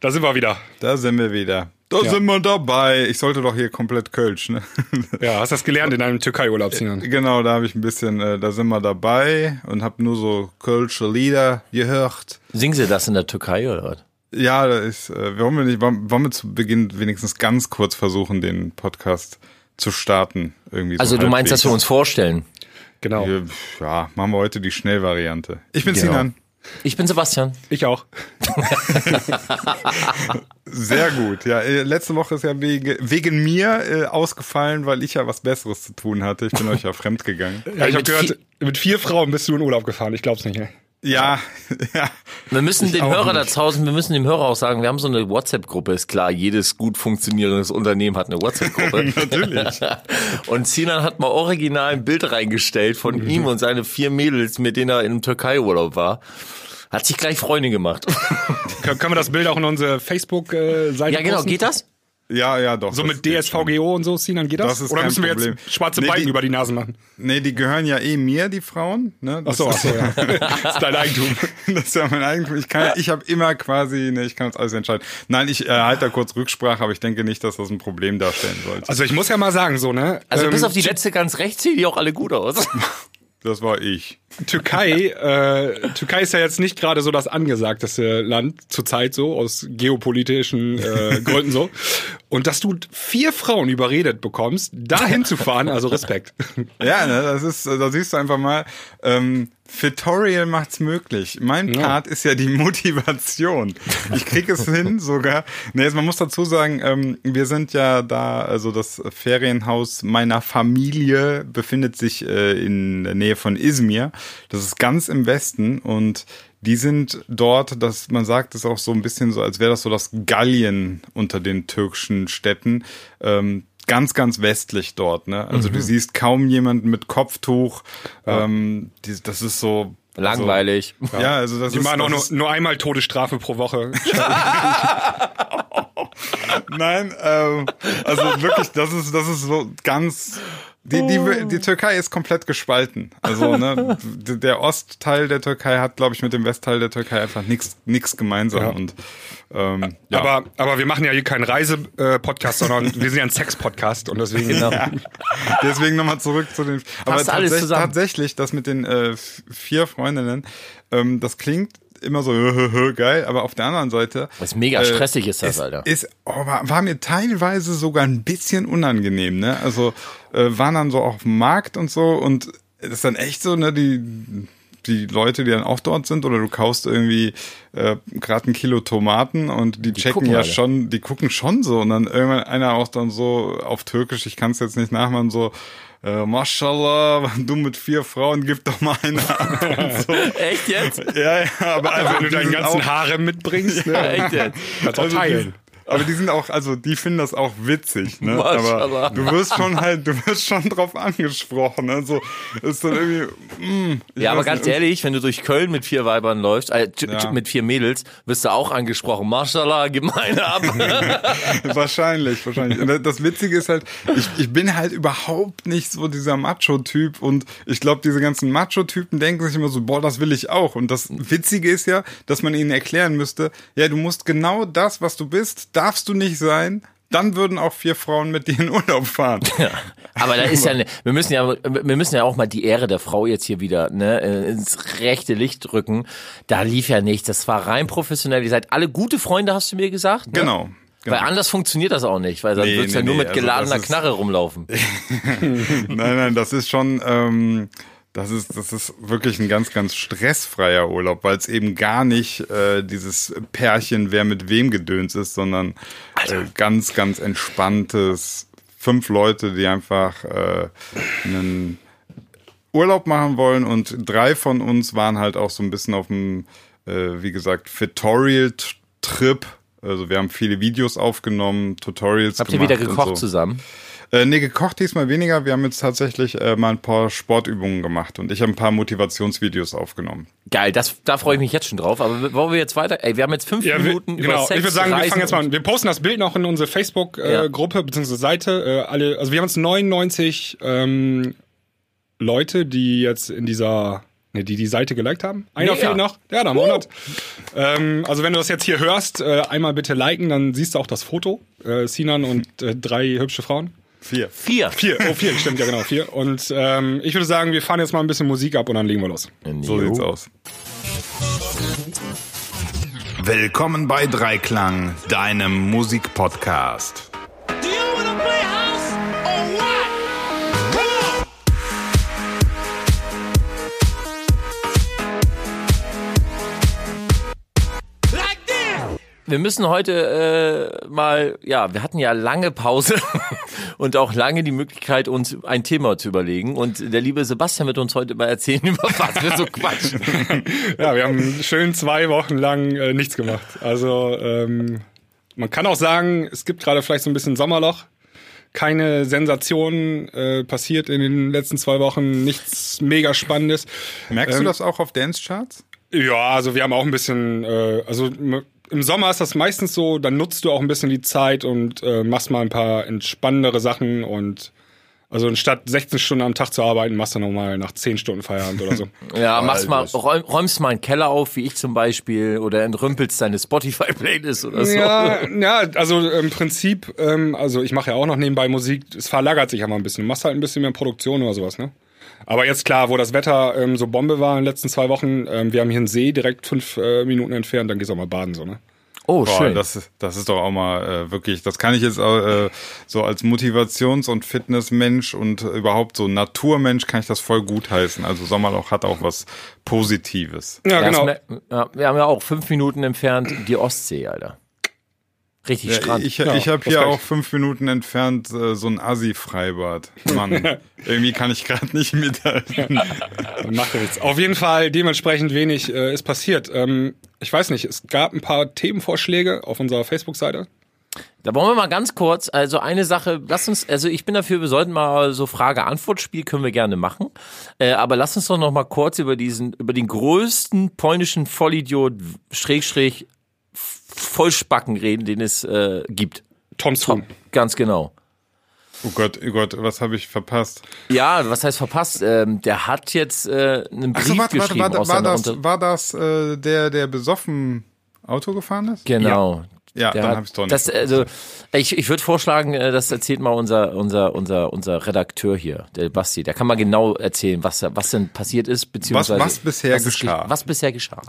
Da sind wir wieder. Da sind wir wieder. Da Ja. sind wir dabei. Ich sollte doch hier komplett Kölsch, ne? Ja, hast das gelernt in deinem Türkei-Urlaub, Sinan? genau, da habe ich ein bisschen, äh, da sind wir dabei und habe nur so Kölsche Lieder gehört. Singen sie das in der Türkei oder was? Ja, da ist, äh, wollen wir nicht, wollen wollen wir zu Beginn wenigstens ganz kurz versuchen, den Podcast zu starten? Irgendwie so Also du meinst, dass wir uns vorstellen? Genau. Wir- Ja, machen wir heute die Schnellvariante. Ich bin Genau. Sinan. Ich bin Sebastian. Ich auch. Sehr gut. Ja, äh, letzte Woche ist ja wegen, wegen mir äh, ausgefallen, weil ich ja was Besseres zu tun hatte. Ich bin euch ja fremd gegangen. Ja, ich habe gehört, mit vier Frauen bist du in Urlaub gefahren. Ich glaub's nicht. Ne? Ja, ja. Wir müssen dem Hörer da nicht. draußen, wir müssen dem Hörer auch sagen, wir haben so eine WhatsApp-Gruppe, ist klar, jedes gut funktionierendes Unternehmen hat eine WhatsApp-Gruppe. Natürlich. Und Sinan hat mal original ein Bild reingestellt von ihm und seine vier Mädels, mit denen er in einem Türkei-Urlaub war. Hat sich gleich Freunde gemacht. Können können wir das Bild auch in unsere Facebook-Seite ja, genau, posten? geht das? Ja, ja, doch. So das mit. DSVGO und so, Sinan, geht das? Das ist Oder müssen wir Problem. jetzt schwarze Nee, Balken die- über die Nase machen? Nee, die gehören ja eh mir, die Frauen. Ne? Ach so, ach so, ja. das ist dein Eigentum. Das ist ja mein Eigentum. Ich kann, ich habe immer quasi, ne, ich kann das alles entscheiden. Nein, ich äh, halte da kurz Rücksprache, aber ich denke nicht, dass das ein Problem darstellen sollte. Also ich muss ja mal sagen, so, ne? Also ähm, bis auf die letzte ganz rechts sehen die auch alle gut aus. Das war ich. Türkei, äh, Türkei ist ja jetzt nicht gerade so das angesagteste Land zurzeit so aus geopolitischen äh, Gründen so. Und dass du vier Frauen überredet bekommst, dahin zu fahren, also Respekt. Ja, ne, das ist, da siehst du einfach mal, ähm, Fitorial macht's möglich. Mein Part ist ja die Motivation. Ich krieg es hin sogar. Ne, jetzt, man muss dazu sagen, ähm, wir sind ja da, also das Ferienhaus meiner Familie befindet sich äh, in der Nähe von Izmir. Das ist ganz im Westen und die sind dort, dass man sagt es auch so ein bisschen so, als wäre das so das Gallien unter den türkischen Städten. Ähm, ganz, ganz westlich dort. Ne? Also du siehst kaum jemanden mit Kopftuch. Ähm, die, das ist so Langweilig. Also, ja, also das Die ist, machen auch nur, nur einmal Todesstrafe pro Woche. Nein, ähm, also wirklich, das ist, das ist so ganz. Die, die, die Türkei ist komplett gespalten. Also ne, der Ostteil der Türkei hat, glaube ich, mit dem Westteil der Türkei einfach nichts gemeinsam. Ja. Und ähm, ja. Aber, aber wir machen ja hier keinen Reise-Podcast, sondern wir sind ja ein Sex-Podcast und deswegen. Genau. Deswegen nochmal zurück zu den. Aber alles tatsächlich, das mit den äh, vier Freundinnen, ähm, das klingt immer so geil, aber auf der anderen Seite. Was mega stressig ist das, es Alter. Ist, oh, war, war mir teilweise sogar ein bisschen unangenehm, ne? Also äh, waren dann so auf dem Markt und so und das ist dann echt so, ne, die die Leute, die dann auch dort sind, oder du kaufst irgendwie äh, gerade ein Kilo Tomaten und die, checken gucken ja alle. schon, die gucken schon so und dann irgendwann einer auch dann so auf Türkisch, ich kann es jetzt nicht nachmachen, so äh, Mashallah, du mit vier Frauen, gib doch mal eine ab und so. Echt jetzt? Ja, ja, aber also Wenn du deinen ganzen auch- Harem mitbringst, ne? Echt jetzt? kannst auch also teilen. Aber die sind auch, also die finden das auch witzig, ne? Maschallah. Aber du wirst schon halt, du wirst schon drauf angesprochen, ne? So ist dann irgendwie. Mm, Ja, aber ganz nicht, ehrlich, wenn du durch Köln mit vier Weibern läufst, äh, Ja. mit vier Mädels, wirst du auch angesprochen. Mashallah, gib mal eine ab. Wahrscheinlich, wahrscheinlich. Und das Witzige ist halt, ich, ich bin halt überhaupt nicht so dieser Macho-Typ und ich glaube, diese ganzen Macho-Typen denken sich immer so, boah, das will ich auch. Und das Witzige ist ja, dass man ihnen erklären müsste, ja, du musst genau das, was du bist, darfst du nicht sein. Dann würden auch vier Frauen mit dir in Urlaub fahren. Aber da ist ja, ne, wir müssen ja, wir müssen ja auch mal die Ehre der Frau jetzt hier wieder ne, ins rechte Licht rücken. Da lief ja nichts. Das war rein professionell. Ihr seid alle gute Freunde, hast du mir gesagt. Ne? Genau. genau. Weil anders funktioniert das auch nicht, weil dann Nee, ja nee, nur nee, mit also geladener ist- Knarre rumlaufen. Nein, nein, das ist schon, ähm, das ist, das ist wirklich ein ganz, ganz stressfreier Urlaub, weil es eben gar nicht äh, dieses Pärchen, wer mit wem gedöns ist, sondern äh, ganz, ganz entspanntes fünf Leute, die einfach äh, einen Urlaub machen wollen und drei von uns waren halt auch so ein bisschen auf dem, äh, wie gesagt, Tutorial-Trip. Also wir haben viele Videos aufgenommen, Tutorials Habt ihr gemacht wieder und gekocht so. zusammen? Äh, nee, gekocht diesmal weniger. Wir haben jetzt tatsächlich äh, mal ein paar Sportübungen gemacht und ich habe ein paar Motivationsvideos aufgenommen. Geil, das, da freue ich mich jetzt schon drauf. Aber wollen wir jetzt weiter? Ey, wir haben jetzt fünf Ja, wir, Minuten über genau. Sex, ich würde sagen, wir Reisen fangen jetzt mal an. Wir posten das Bild noch in unsere Ja. Facebook-Gruppe bzw. Seite. Äh, alle, also wir haben jetzt 99 ähm, Leute, die jetzt in dieser Ne, die die Seite geliked haben. Einer Mega. fehlt noch. Ja, da haben wir 100. Ähm, also wenn du das jetzt hier hörst, äh, einmal bitte liken, dann siehst du auch das Foto. Äh, Sinan und äh, drei hübsche Frauen. Vier. Vier. Vier, oh vier, stimmt ja genau, vier. Und ähm, ich würde sagen, wir fahren jetzt mal ein bisschen Musik ab und dann legen wir los. So sieht's aus. Willkommen bei Dreiklang, deinem Musikpodcast. Do you wanna play house or what? Come on! Like this! Wir müssen heute äh, mal, ja, wir hatten ja lange Pause und auch lange die Möglichkeit, uns ein Thema zu überlegen. Und der liebe Sebastian wird uns heute mal erzählen, über was wir so quatschen. Ja, wir haben schön zwei Wochen lang äh, nichts gemacht. Also ähm, man kann auch sagen, es gibt gerade vielleicht so ein bisschen Sommerloch. Keine Sensation äh, passiert in den letzten zwei Wochen, nichts mega Spannendes. Merkst Ähm, du das auch auf Dance-Charts? Ja, also wir haben auch ein bisschen, äh, also im Sommer ist das meistens so, dann nutzt du auch ein bisschen die Zeit und äh, machst mal ein paar entspannendere Sachen und also anstatt 16 Stunden am Tag zu arbeiten, machst du nochmal nach 10 Stunden Feierabend oder so. Ja, machst mal, räum, räumst mal einen Keller auf, wie ich zum Beispiel, oder entrümpelst deine Spotify-Playlist oder so. Ja, ja, also im Prinzip, ähm, also ich mache ja auch noch nebenbei Musik, es verlagert sich aber ein bisschen. Du machst halt ein bisschen mehr Produktion oder sowas, ne? Aber jetzt klar, wo das Wetter ähm, so Bombe war in den letzten zwei Wochen, ähm, wir haben hier einen See direkt fünf äh, Minuten entfernt, dann gehst du auch mal baden, so, ne? Oh, Boah, schön. das, ist- das ist doch auch mal äh, wirklich, das kann ich jetzt äh, so als Motivations- und Fitnessmensch und überhaupt so Naturmensch kann ich das voll gut heißen. Also Sommerloch hat auch was Positives. Ja, genau. das wir haben ja auch fünf Minuten entfernt die Ostsee, Alter. Richtig Ja, Strand. ich Ja, ich habe hier auch fünf Minuten entfernt äh, so ein Assi-Freibad. Mann, irgendwie kann ich gerade nicht mithalten. Macht nichts. Auf jeden Fall dementsprechend wenig äh, ist passiert. Ähm, ich weiß nicht, es gab ein paar Themenvorschläge auf unserer Facebook-Seite. Da wollen wir mal ganz kurz, also eine Sache, lass uns, also ich bin dafür, wir sollten mal so Frage-Antwort-Spiel können wir gerne machen, äh, aber lass uns doch noch mal kurz über diesen, über den größten polnischen Vollidiot, Schrägstrich, Vollspacken reden, den es äh, gibt. Tom Spoon. Ganz genau. Oh Gott, oh Gott, was habe ich verpasst? Ja, was heißt verpasst? Ähm, der hat jetzt äh, einen Brief Achso, warte, warte, geschrieben warte, war das, war das äh, der, der besoffen Auto gefahren ist? Genau. Ja, Der dann habe ich doch nicht. Das, also, ich, ich würde vorschlagen, äh, das erzählt mal unser, unser, unser, unser Redakteur hier, der Basti. Der kann mal genau erzählen, was, was denn passiert ist, beziehungsweise was bisher ist geschah. ge- Was bisher geschah.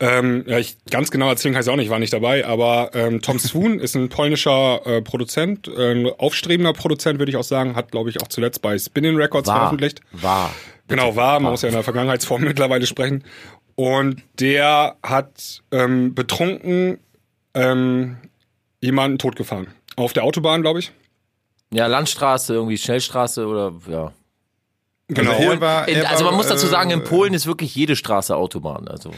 Ähm, ja, ich ganz genau erzählen kann ich auch nicht, war nicht dabei, aber ähm, Tom Swoon ist ein polnischer äh, Produzent, äh, ein aufstrebender Produzent, würde ich auch sagen, hat, glaube ich, auch zuletzt bei Spinning Records War. veröffentlicht. War. Genau, war, man muss ja in der Vergangenheitsform mittlerweile sprechen. Und der hat ähm, betrunken ähm, jemanden totgefahren. Auf der Autobahn, glaube ich. Ja, Landstraße, irgendwie Schnellstraße oder, ja. Genau. Also er war, In, er also man war, muss dazu sagen, in äh, Polen ist wirklich jede Straße Autobahn, also.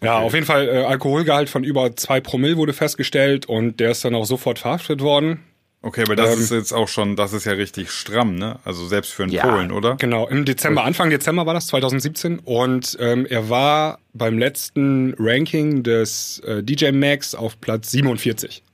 Ja, auf jeden Fall äh, Alkoholgehalt von über zwei Promille wurde festgestellt und der ist dann auch sofort verhaftet worden. Okay, aber das Ähm, ist jetzt auch schon, das ist ja richtig stramm, ne? Also selbst für einen Ja. Polen, oder? Genau, im Dezember, Anfang Dezember war das, 2017. Und ähm, er war beim letzten Ranking des äh, DJ Max auf Platz 47.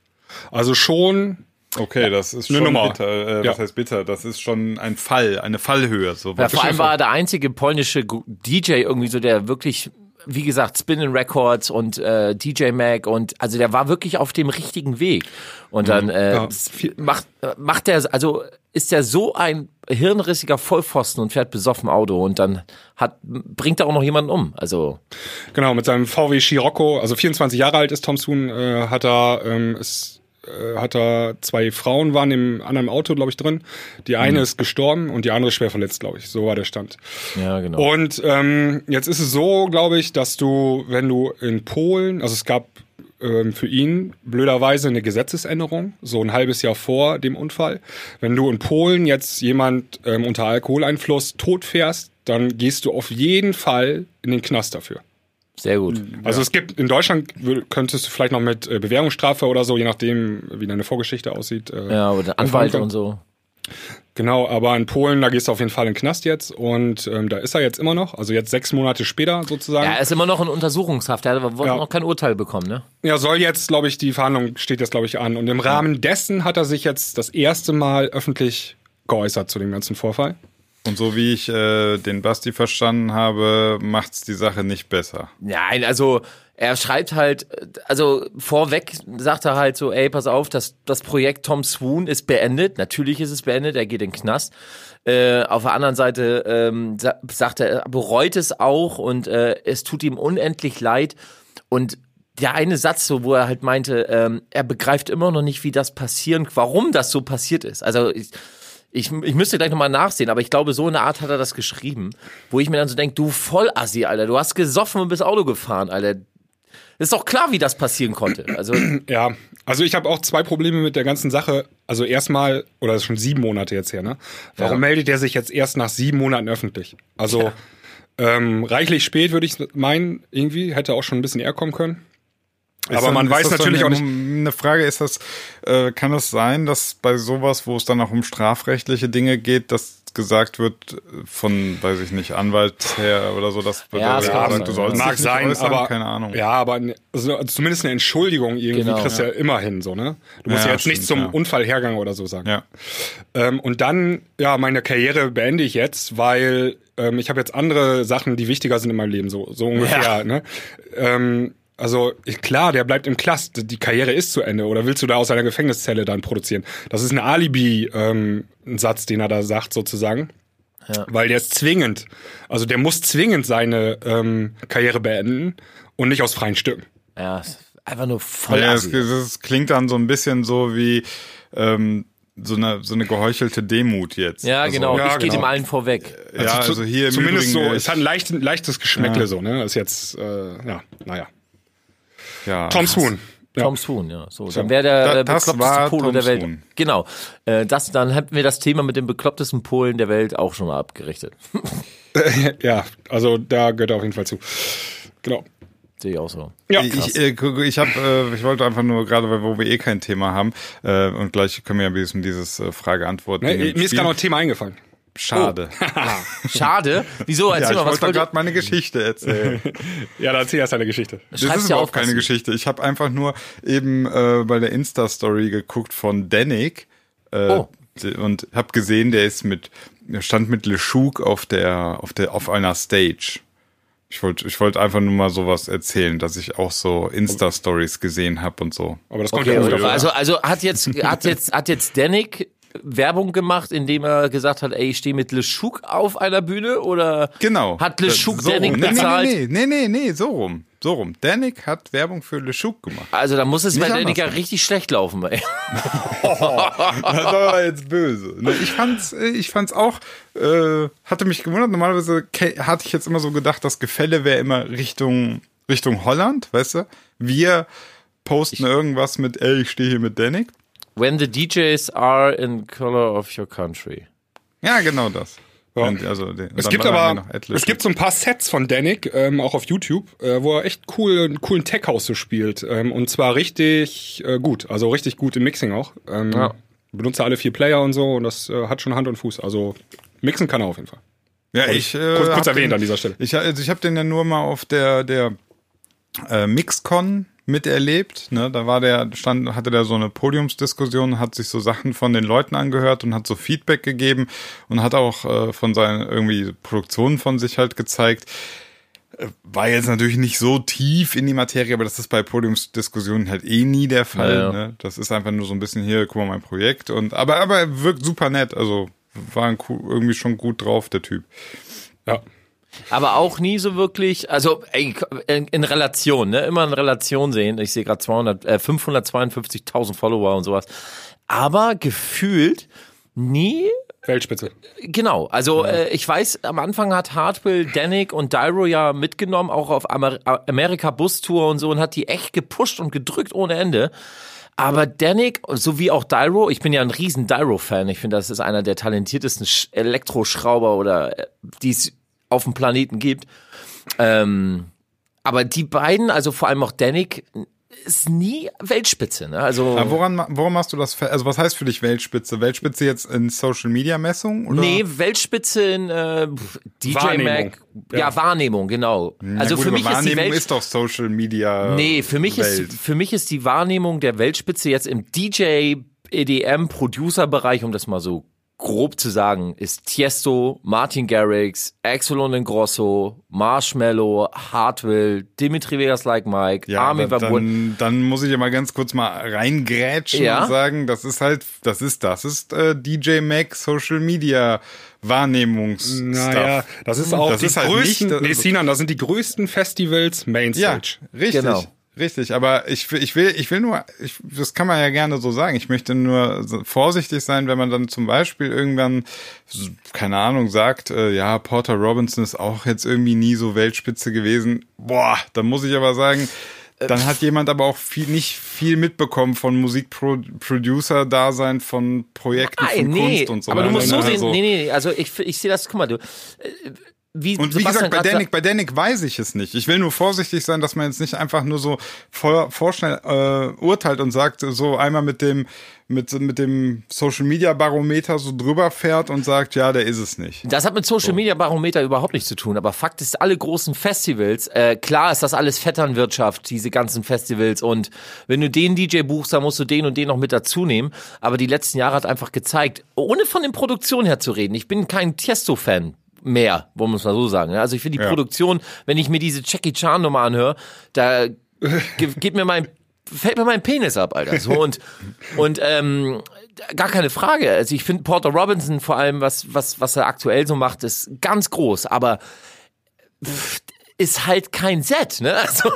Also schon, Okay, das ist schon Nummer. bitter. Äh, Ja. Was heißt bitter? Das ist schon ein Fall, eine Fallhöhe. So Ja, vor allem war er der einzige polnische DJ irgendwie so, der wirklich, wie gesagt, Spinning Records und äh, DJ Mag und also der war wirklich auf dem richtigen Weg. Und dann äh, Ja. macht macht der also ist der so ein hirnrissiger Vollpfosten und fährt besoffen Auto und dann hat bringt er auch noch jemanden um. Also genau, mit seinem VW Scirocco, also 24 Jahre alt ist Tom Soon, äh, hat er, ähm, ist, äh, hat er zwei Frauen waren im anderen Auto, glaube ich, drin. Die eine ist gestorben und die andere schwer verletzt, glaube ich. So war der Stand. ja genau. Und ähm, jetzt ist es so, glaube ich, dass du, wenn du in Polen, also es gab ähm, für ihn blöderweise eine Gesetzesänderung, so ein halbes Jahr vor dem Unfall. Wenn du in Polen jetzt jemand ähm, unter Alkoholeinfluss tot fährst, dann gehst du auf jeden Fall in den Knast dafür. Sehr gut. Also es gibt in Deutschland könntest du vielleicht noch mit äh, Bewährungsstrafe oder so, je nachdem, wie deine Vorgeschichte aussieht. Äh, Ja, oder Anwalt und so. Genau, aber in Polen, da gehst du auf jeden Fall in den Knast jetzt und ähm, da ist er jetzt immer noch, also jetzt sechs Monate später sozusagen. Ja, er ist immer noch in Untersuchungshaft. Er hat aber Ja. noch kein Urteil bekommen, ne? Ja, soll jetzt, glaube ich, die Verhandlung steht jetzt, glaube ich, an. Und im Rahmen dessen hat er sich jetzt das erste Mal öffentlich geäußert zu dem ganzen Vorfall. Und so wie ich äh, den Basti verstanden habe, macht's die Sache nicht besser. Nein, also er schreibt halt, also vorweg sagt er halt so, ey, pass auf, das, das Projekt Tom Swoon ist beendet. Natürlich ist es beendet, er geht in den Knast. Äh, auf der anderen Seite ähm, sa sagt er, er bereut es auch und äh, es tut ihm unendlich leid. Und der eine Satz, so, wo er halt meinte, ähm, er begreift immer noch nicht, wie das passieren, warum das so passiert ist. Also ich, ich, ich müsste gleich nochmal nachsehen, aber ich glaube, so in der Art hat er das geschrieben, wo ich mir dann so denke, du Vollassi, Alter, du hast gesoffen und bist Auto gefahren, Alter. Ist doch klar, wie das passieren konnte. Also, Ja, also ich habe auch zwei Probleme mit der ganzen Sache. Also erstmal, oder das ist schon sieben Monate jetzt her, ne? Warum Ja. meldet er sich jetzt erst nach sieben Monaten öffentlich? Also ähm, reichlich spät würde ich meinen, irgendwie, hätte auch schon ein bisschen eher kommen können. Ist Aber dann- man weiß das natürlich dann auch nicht. Eine Frage ist das, äh, kann es sein, dass bei sowas, wo es dann auch um strafrechtliche Dinge geht, dass gesagt wird von, weiß ich nicht, Anwalt her oder so, dass Ja, das sein, du ja. sollst Mag sein, äußern, aber keine Ahnung. Ja, aber also zumindest eine Entschuldigung irgendwie Genau, kriegst du ja. immer hin, so ne. Du musst Ja, ja, jetzt nicht stimmt, zum ja. Unfallhergang oder so sagen. Ja. Ähm, und dann, ja, meine Karriere beende ich jetzt, weil ähm, ich habe jetzt andere Sachen, die wichtiger sind in meinem Leben, so, so ungefähr. Ja. Ne? Ähm, also klar, der bleibt im Knast, die Karriere ist zu Ende. Oder willst du da aus einer Gefängniszelle dann produzieren? Das ist ein Alibi-Satz, den er da sagt sozusagen. Weil der ist zwingend. Also der muss zwingend seine ähm, Karriere beenden und nicht aus freien Stücken. ja, ist einfach nur voll Ja, es, es klingt dann so ein bisschen so wie ähm, so eine so eine geheuchelte Demut jetzt. Ja, Also, genau. ja, ich gehe genau. dem allen vorweg. Ja, zu- also hier im zumindest Übrigen, so, ich- es hat ein leicht, leichtes Geschmäckle Ja. so, ne? Ist jetzt, äh, ja, naja. Ja. Tom Swoon. Ja. Tom Swoon, ja. So, dann wäre der Da- äh, das bekloppteste Tom der Welt. Swoon. Genau. Äh, das, dann hätten wir das Thema mit dem beklopptesten Polen der Welt auch schon mal abgerichtet. Ja, also da gehört er auf jeden Fall zu. Genau. Sehe ich auch so. Ja, Ich, äh, guck, ich habe, äh, ich wollte einfach nur gerade, weil wo wir eh kein Thema haben äh, und gleich können wir ja ein bisschen dieses äh, Frage-Antwort. ne, Ding mir ist gerade noch ein Thema eingefallen. Schade. Schade. Wieso? ja, Erzähl ich mal, was wollte wollt ihr? gerade meine Geschichte erzählen. Ja, da erzähl erst deine Geschichte. Das Schreib's ist überhaupt auf, keine. Geschichte. Ich habe einfach nur eben äh, bei der Insta-Story geguckt von Danik äh, Oh. und habe gesehen, der ist mit, der stand mit LeShook auf der, auf der, auf einer Stage. Ich wollte, ich wollte einfach nur mal sowas erzählen, dass ich auch so Insta-Stories gesehen habe und so. Aber das kommt Okay, ja also, also, also hat jetzt, hat jetzt, hat jetzt Danik Werbung gemacht, indem er gesagt hat, ey, ich stehe mit LeShook auf einer Bühne oder Genau. hat LeShook Äh, so Danik nee, bezahlt? Nee, nee, nee, nee, so rum. So rum. Danik hat Werbung für LeShook gemacht. Also da muss es bei Nicht Danik ja richtig schlecht laufen. Ey. Das war jetzt böse. Ne, ich fand's, äh, ich fand's auch, äh, hatte mich gewundert. Normalerweise hatte ich jetzt immer so gedacht, das Gefälle wäre immer Richtung, Richtung Holland, weißt du? Wir posten irgendwas mit, ey, ich stehe hier mit Danik. When the DJs are in color of your country. Ja, genau das. Ja. Und also, Es gibt aber, es gibt so ein paar Sets von Danik, ähm, auch auf YouTube, äh, wo er echt cool, einen coolen Tech-House so spielt. Ähm, und zwar richtig äh, gut, also richtig gut im Mixing auch. Ähm, Ja. Benutzt er alle vier Player und so und das äh, hat schon Hand und Fuß. Also mixen kann er auf jeden Fall. Ja, ich, äh, kurz- kurz erwähnt den, an dieser Stelle. Ich, also ich habe den ja nur mal auf der der äh, Mixcon miterlebt. Ne? Da war der stand hatte der so eine Podiumsdiskussion, hat sich so Sachen von den Leuten angehört und hat so Feedback gegeben und hat auch äh, von seinen irgendwie Produktionen von sich halt gezeigt. Äh, War jetzt natürlich nicht so tief in die Materie, aber das ist bei Podiumsdiskussionen halt eh nie der Fall. Ja, ja. Ne? Das ist einfach nur so ein bisschen hier, guck mal mein Projekt und aber aber er wirkt super nett. Also war irgendwie schon gut drauf der Typ. Ja. Aber auch nie so wirklich, also ey, in, in Relation, ne? Immer in Relation sehen. Ich sehe gerade 200, äh, 552.000 Follower und sowas. Aber gefühlt nie Weltspitze. Genau, also äh, ich weiß, am Anfang hat Hartwell, Danik und Dyro ja mitgenommen, auch auf Amer Amerika Bus Tour und so und hat die echt gepusht und gedrückt ohne Ende. Aber Danik, sowie auch Dyro, ich bin ja ein riesen Dyro-Fan, ich finde, das ist einer der talentiertesten Sch- Elektroschrauber oder äh, die es auf dem Planeten gibt. Ähm, aber die beiden, also vor allem auch Danik, ist nie Weltspitze. Ne? Also Aber woran, woran machst du das? Also was heißt für dich Weltspitze? Weltspitze jetzt in Social Media Messung? Oder? Nee, Weltspitze in äh, DJ Wahrnehmung. Mac. Ja, Wahrnehmung, genau. also gut, für mich ist die Wahrnehmung Welt. ist doch Social Media. nee, für mich Welt. ist für mich ist die Wahrnehmung der Weltspitze jetzt im DJ EDM Producer Bereich, um das mal so grob zu sagen, ist Tiesto, Martin Garrix, Axel und Grosso, Marshmallow, Hartwill, Dimitri Vegas Like Mike, Ja, Armin Buuren. dann, dann muss ich ja mal ganz kurz mal reingrätschen Ja. und sagen, das ist halt, das ist, das ist äh, DJ Mac Social Media Wahrnehmungs. Naja, das ist auch Das die ist halt größten, nicht- nee, Sinan, das sind die größten Festivals Ja, Mainstage. richtig. Genau. Richtig, aber ich, will- ich will, ich will nur, ich, das kann man ja gerne so sagen. Ich möchte nur vorsichtig sein, wenn man dann zum Beispiel irgendwann, keine Ahnung, sagt, äh, ja, Porter Robinson ist auch jetzt irgendwie nie so Weltspitze gewesen. Boah, dann muss ich aber sagen, dann hat jemand aber auch viel, nicht viel mitbekommen von Musikproducer-Dasein, von Projekten, Nein, von nee, Kunst und so aber du weiter. musst so sehen, Also- nee, nee, also ich, ich sehe das, guck mal, du, äh, wie, Und wie Sebastian gesagt, bei Danik, bei Danik weiß ich es nicht. Ich will nur vorsichtig sein, dass man jetzt nicht einfach nur so vor, vorschnell äh, urteilt und sagt, so einmal mit dem mit, mit dem Social Media Barometer so drüber fährt und sagt, ja, der ist es nicht. Das hat mit Social Media Barometer überhaupt nichts zu tun, aber Fakt ist, alle großen Festivals, äh, klar ist das alles Vetternwirtschaft, diese ganzen Festivals und wenn du den DJ buchst, dann musst du den und den noch mit dazu nehmen, aber die letzten Jahre hat einfach gezeigt, ohne von den Produktionen her zu reden, ich bin kein Tiesto-Fan mehr, wollen wir es mal so sagen. Also ich finde die Ja. Produktion, wenn ich mir diese Jackie Chan Nummer anhöre, da ge- geht mir mein fällt mir mein Penis ab, Alter. So und und ähm, gar keine Frage. Also ich finde Porter Robinson vor allem was was was er aktuell so macht, ist ganz groß, aber pff, ist halt kein Set, ne? Also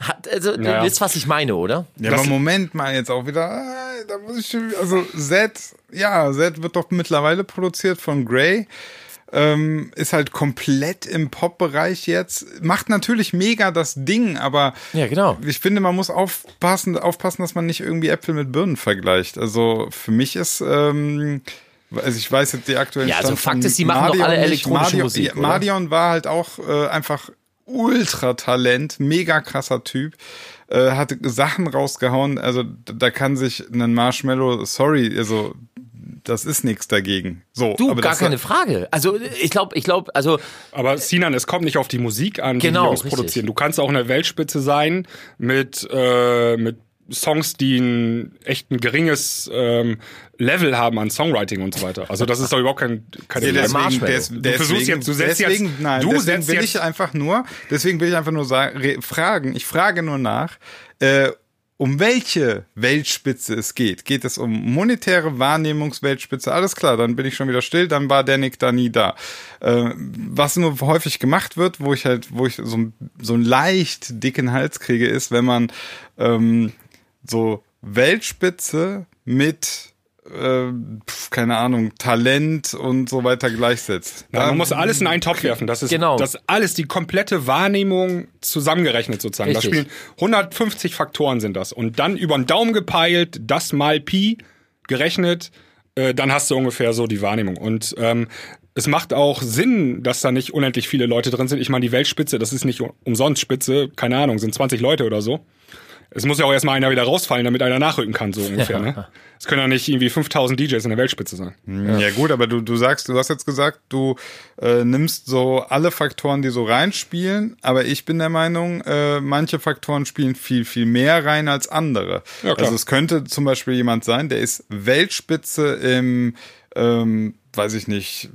hat, also du Ja. wisst was ich meine, oder? Ja, aber Moment mal jetzt auch wieder, äh, da muss ich schon, also Z, ja, Z wird doch mittlerweile produziert von Grey. Ähm, ist halt komplett im Pop-Bereich jetzt. Macht natürlich mega das Ding, aber Ja, genau. ich finde, man muss aufpassen, aufpassen, dass man nicht irgendwie Äpfel mit Birnen vergleicht. Also für mich ist, ähm, also ich weiß jetzt die aktuellen Ja, also Stand Fakt ist, die machen doch Mardion alle nicht. elektronische Mardion, Musik, oder? Mardion war halt auch äh, einfach Ultra-Talent, mega krasser Typ. Äh, hat Sachen rausgehauen, also da kann sich ein Marshmallow, sorry, also das ist nichts dagegen. So, Du, aber gar das, keine Frage. Also ich glaube, ich glaube, also Aber Sinan, es kommt nicht auf die Musik an, die Genau, die Jungs richtig. produzieren. Du kannst auch eine Weltspitze sein mit, äh, mit Songs, die ein echt ein geringes ähm, Level haben an Songwriting und so weiter. Also das ist doch überhaupt kein, keine Ja, deswegen, Marshmallow. des, Du deswegen, versuchst jetzt- du setzt deswegen, jetzt- nein, du deswegen setzt will jetzt- ich einfach nur, deswegen will ich einfach nur sagen, re, fragen, ich frage nur nach, äh, um welche Weltspitze es geht. Geht es um monetäre Wahrnehmungsweltspitze? Alles klar, dann bin ich schon wieder still, dann war Danik da nie da. Äh, was nur häufig gemacht wird, wo ich halt, wo ich so, so einen leicht dicken Hals kriege, ist, wenn man ähm, so Weltspitze mit äh, keine Ahnung, Talent und so weiter gleichsetzt. Ja, man muss alles in einen Topf werfen. Das ist, Genau. das alles die komplette Wahrnehmung zusammengerechnet sozusagen. Da Richtig. spielen 150 Faktoren sind das. Und dann über den Daumen gepeilt, das mal Pi gerechnet, äh, dann hast du ungefähr so die Wahrnehmung. Und ähm, es macht auch Sinn, dass da nicht unendlich viele Leute drin sind. Ich meine, die Weltspitze, das ist nicht umsonst Spitze, keine Ahnung, sind 20 Leute oder so. Es muss ja auch erstmal einer wieder rausfallen, damit einer nachrücken kann, so ungefähr. Ne? Es können ja nicht irgendwie 5000 DJs in der Weltspitze sein. Ja. gut, aber du, du sagst, du hast jetzt gesagt, du äh, nimmst so alle Faktoren, die so reinspielen, aber ich bin der Meinung, äh, manche Faktoren spielen viel, viel mehr rein als andere. Ja, klar. also es könnte zum Beispiel jemand sein, der ist Weltspitze im ähm, weiß ich nicht,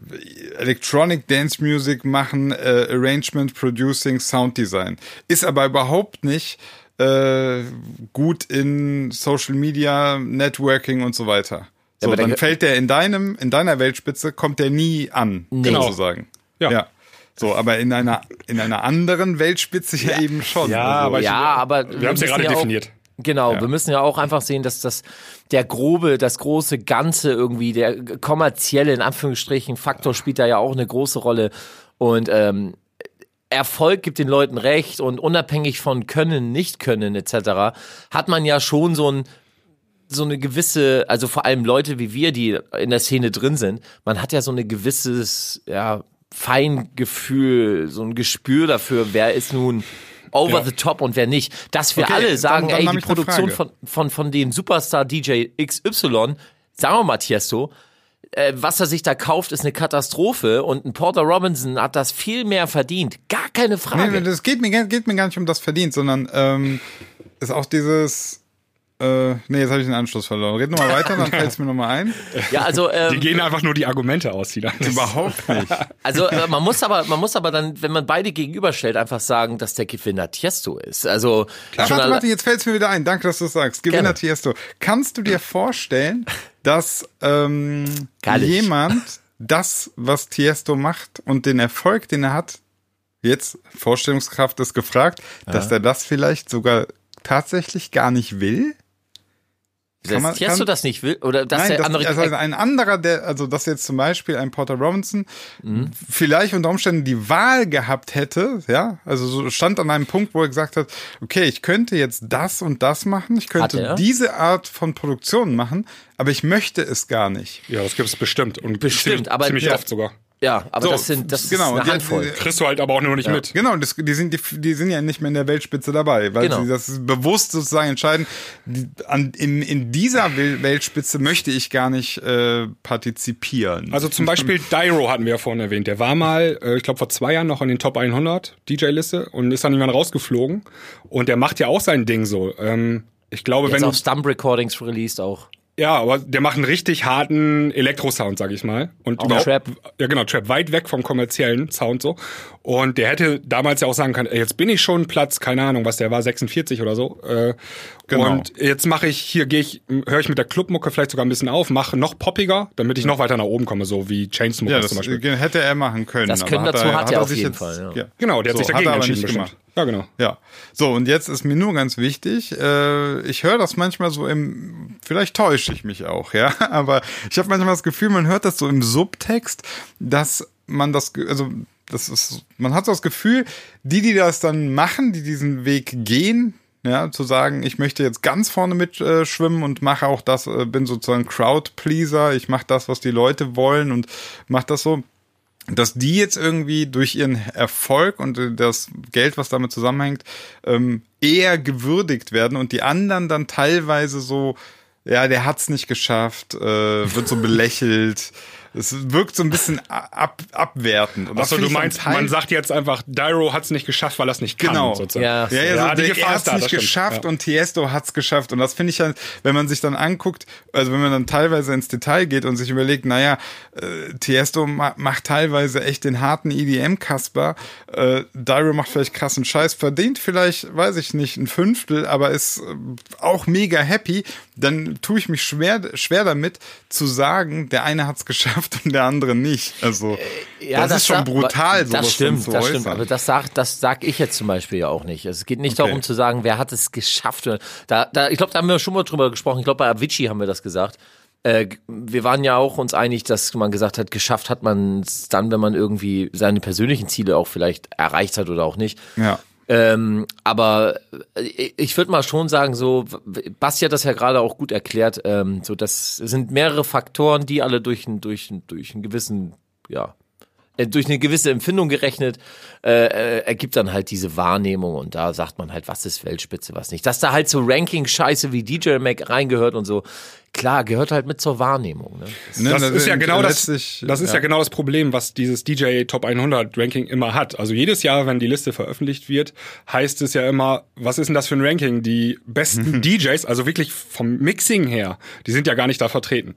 Electronic Dance Music machen, äh, Arrangement, Producing, Sound Design. Ist aber überhaupt nicht äh, gut in Social Media, Networking und so weiter. So, aber der- dann fällt der in deinem, in deiner Weltspitze, kommt der nie an, Genau. sozusagen. Ja. ja. So, aber in einer, in einer anderen Weltspitze ja, eben schon. Ja, also, aber ich- ja, aber wir haben's ja müssen gerade auch- definiert. Genau, wir müssen ja auch einfach sehen, dass das der grobe, das große Ganze irgendwie, der kommerzielle in Anführungsstrichen Faktor spielt da ja auch eine große Rolle und ähm, Erfolg gibt den Leuten recht und unabhängig von Können, Nicht-Können etc. hat man ja schon so ein so eine gewisse, also vor allem Leute wie wir, die in der Szene drin sind, man hat ja so eine gewisses, ja, Feingefühl, so ein Gespür dafür, wer ist nun over Ja. the top und wer nicht. Dass wir Okay, alle dann- sagen, dann ey, hab die Produktion von, von, von dem Superstar DJ XY, sagen wir mal Tiesto, äh, was er sich da kauft, ist eine Katastrophe und ein Porter Robinson hat das viel mehr verdient. Gar keine Frage. nee, das geht mir, geht mir gar nicht um das verdient, sondern ähm, ist auch dieses, Äh, nee, jetzt habe ich den Anschluss verloren. Red nochmal weiter, dann fällt es mir nochmal ein. Ja, also Die ähm, gehen einfach nur die Argumente aus, die dann. Überhaupt nicht. Also äh, man muss aber, man muss aber dann, wenn man beide gegenüberstellt, einfach sagen, dass der Gewinner Tiesto ist. Also schon warte, warte, jetzt fällt es mir wieder ein. Danke, dass du es sagst. Gewinner Gerne. Tiesto. Kannst du dir vorstellen, dass ähm, jemand das, was Tiesto macht und den Erfolg, den er hat, jetzt Vorstellungskraft ist gefragt, dass er das vielleicht sogar tatsächlich gar nicht will? Dass man- kann- das nicht will oder dass Nein, der das, andere also ein anderer, der, also dass jetzt zum Beispiel ein Porter Robinson Mhm. vielleicht unter Umständen die Wahl gehabt hätte, ja, also so stand an einem Punkt, wo er gesagt hat, okay, ich könnte jetzt das und das machen, ich könnte diese Art von Produktion machen, aber ich möchte es gar nicht. Ja, das gibt's bestimmt. Und Bestimmt, ziemlich, aber- ziemlich Ja. oft sogar. Ja, aber So, das sind das genau, ist eine die- Handvoll. die- Kriegst du halt aber auch nur nicht mit. Genau, das, die, sind, die, die sind ja nicht mehr in der Weltspitze dabei, weil Genau. sie das bewusst sozusagen entscheiden, die, an, in, in dieser Wel- Weltspitze möchte ich gar nicht äh, partizipieren. Also zum Beispiel Dyro hatten wir ja vorhin erwähnt. Der war mal, äh, ich glaube vor zwei Jahren noch in den Top 100 DJ-Liste und ist dann irgendwann rausgeflogen. Und der macht ja auch sein Ding so. Ähm, ich glaube, Jetzt wenn auf Stump Recordings released auch. Ja, aber der macht einen richtig harten Elektrosound, sag ich mal. Und Auch Trap. Ja, genau, Trap, weit weg vom kommerziellen Sound so. Und der hätte damals ja auch sagen können, ey, jetzt bin ich schon Platz, keine Ahnung, was der war, 46 oder so. Äh, Genau. Und jetzt mache ich, hier gehe ich, höre ich mit der Clubmucke vielleicht sogar ein bisschen auf, mache noch poppiger, damit ich noch weiter nach oben komme, so wie Chainsmokers ja, das zum Beispiel. hätte er machen können. Das können dazu hat er auf sich jeden Fall, ja. Genau, der hat so, sich dagegen er aber entschieden nicht bestimmt. gemacht. Ja, genau. Ja, so und jetzt ist mir nur ganz wichtig, äh, ich höre das manchmal so im, vielleicht täusche ich mich auch, ja, aber ich habe manchmal das Gefühl, man hört das so im Subtext, dass man das, also das ist, man hat so das Gefühl, die, die das dann machen, die diesen Weg gehen, ja, zu sagen, ich möchte jetzt ganz vorne mitschwimmen äh, schwimmen und mache auch das, äh, bin sozusagen Crowd-Pleaser, ich mache das, was die Leute wollen und mache das so dass die jetzt irgendwie durch ihren Erfolg und äh, das Geld, was damit zusammenhängt, ähm, eher gewürdigt werden und die anderen dann teilweise so, ja, der hat's nicht geschafft, äh, wird so belächelt. Es wirkt so ein bisschen ab, abwertend. Und Achso, du meinst, teil- man sagt jetzt einfach, Dyro hat's nicht geschafft, weil er es nicht kann, Genau. sozusagen. Ja. Ja, ja, Ja, so, die der, Gefahr er ist hat's da, nicht geschafft ja. und Tiesto hat's geschafft. Und das finde ich halt, wenn man sich dann anguckt, also wenn man dann teilweise ins Detail geht und sich überlegt, naja, äh, Tiesto ma macht teilweise echt den harten EDM-Kasper, äh, Dyro macht vielleicht krassen Scheiß, verdient vielleicht, weiß ich nicht, ein Fünftel, aber ist äh, auch mega happy, dann tue ich mich schwer, schwer damit zu sagen, der eine hat's geschafft und der andere nicht. Also, das, ist schon brutal, sowas Das stimmt, zu das stimmt. äußern. Aber das sagt, das sag ich jetzt zum Beispiel ja auch nicht. Es geht nicht Okay. darum zu sagen, wer hat es geschafft. Da, da, ich glaube, da haben wir schon mal drüber gesprochen. Ich glaube, bei Avicii haben wir das gesagt. Äh, wir waren ja auch uns einig, dass man gesagt hat, geschafft hat man es dann, wenn man irgendwie seine persönlichen Ziele auch vielleicht erreicht hat oder auch nicht. ja. Ähm, aber äh, ich würde mal schon sagen, so, Basti hat das ja gerade auch gut erklärt, ähm, so das sind mehrere Faktoren, die alle durch, ein, durch, durch einen gewissen, ja, äh, durch eine gewisse Empfindung gerechnet, äh, äh, ergibt dann halt diese Wahrnehmung und da sagt man halt, was ist Weltspitze, was nicht. Dass da halt so Ranking-Scheiße wie DJ Mac reingehört und so, klar, gehört halt mit zur Wahrnehmung. Ne? Ne, Das ist ja genau das, letztlich- das ist ja. genau das Problem, was dieses DJ Top 100 Ranking immer hat. Also jedes Jahr, wenn die Liste veröffentlicht wird, heißt es ja immer, was ist denn das für ein Ranking? Die besten DJs, also wirklich vom Mixing her, die sind ja gar nicht da vertreten.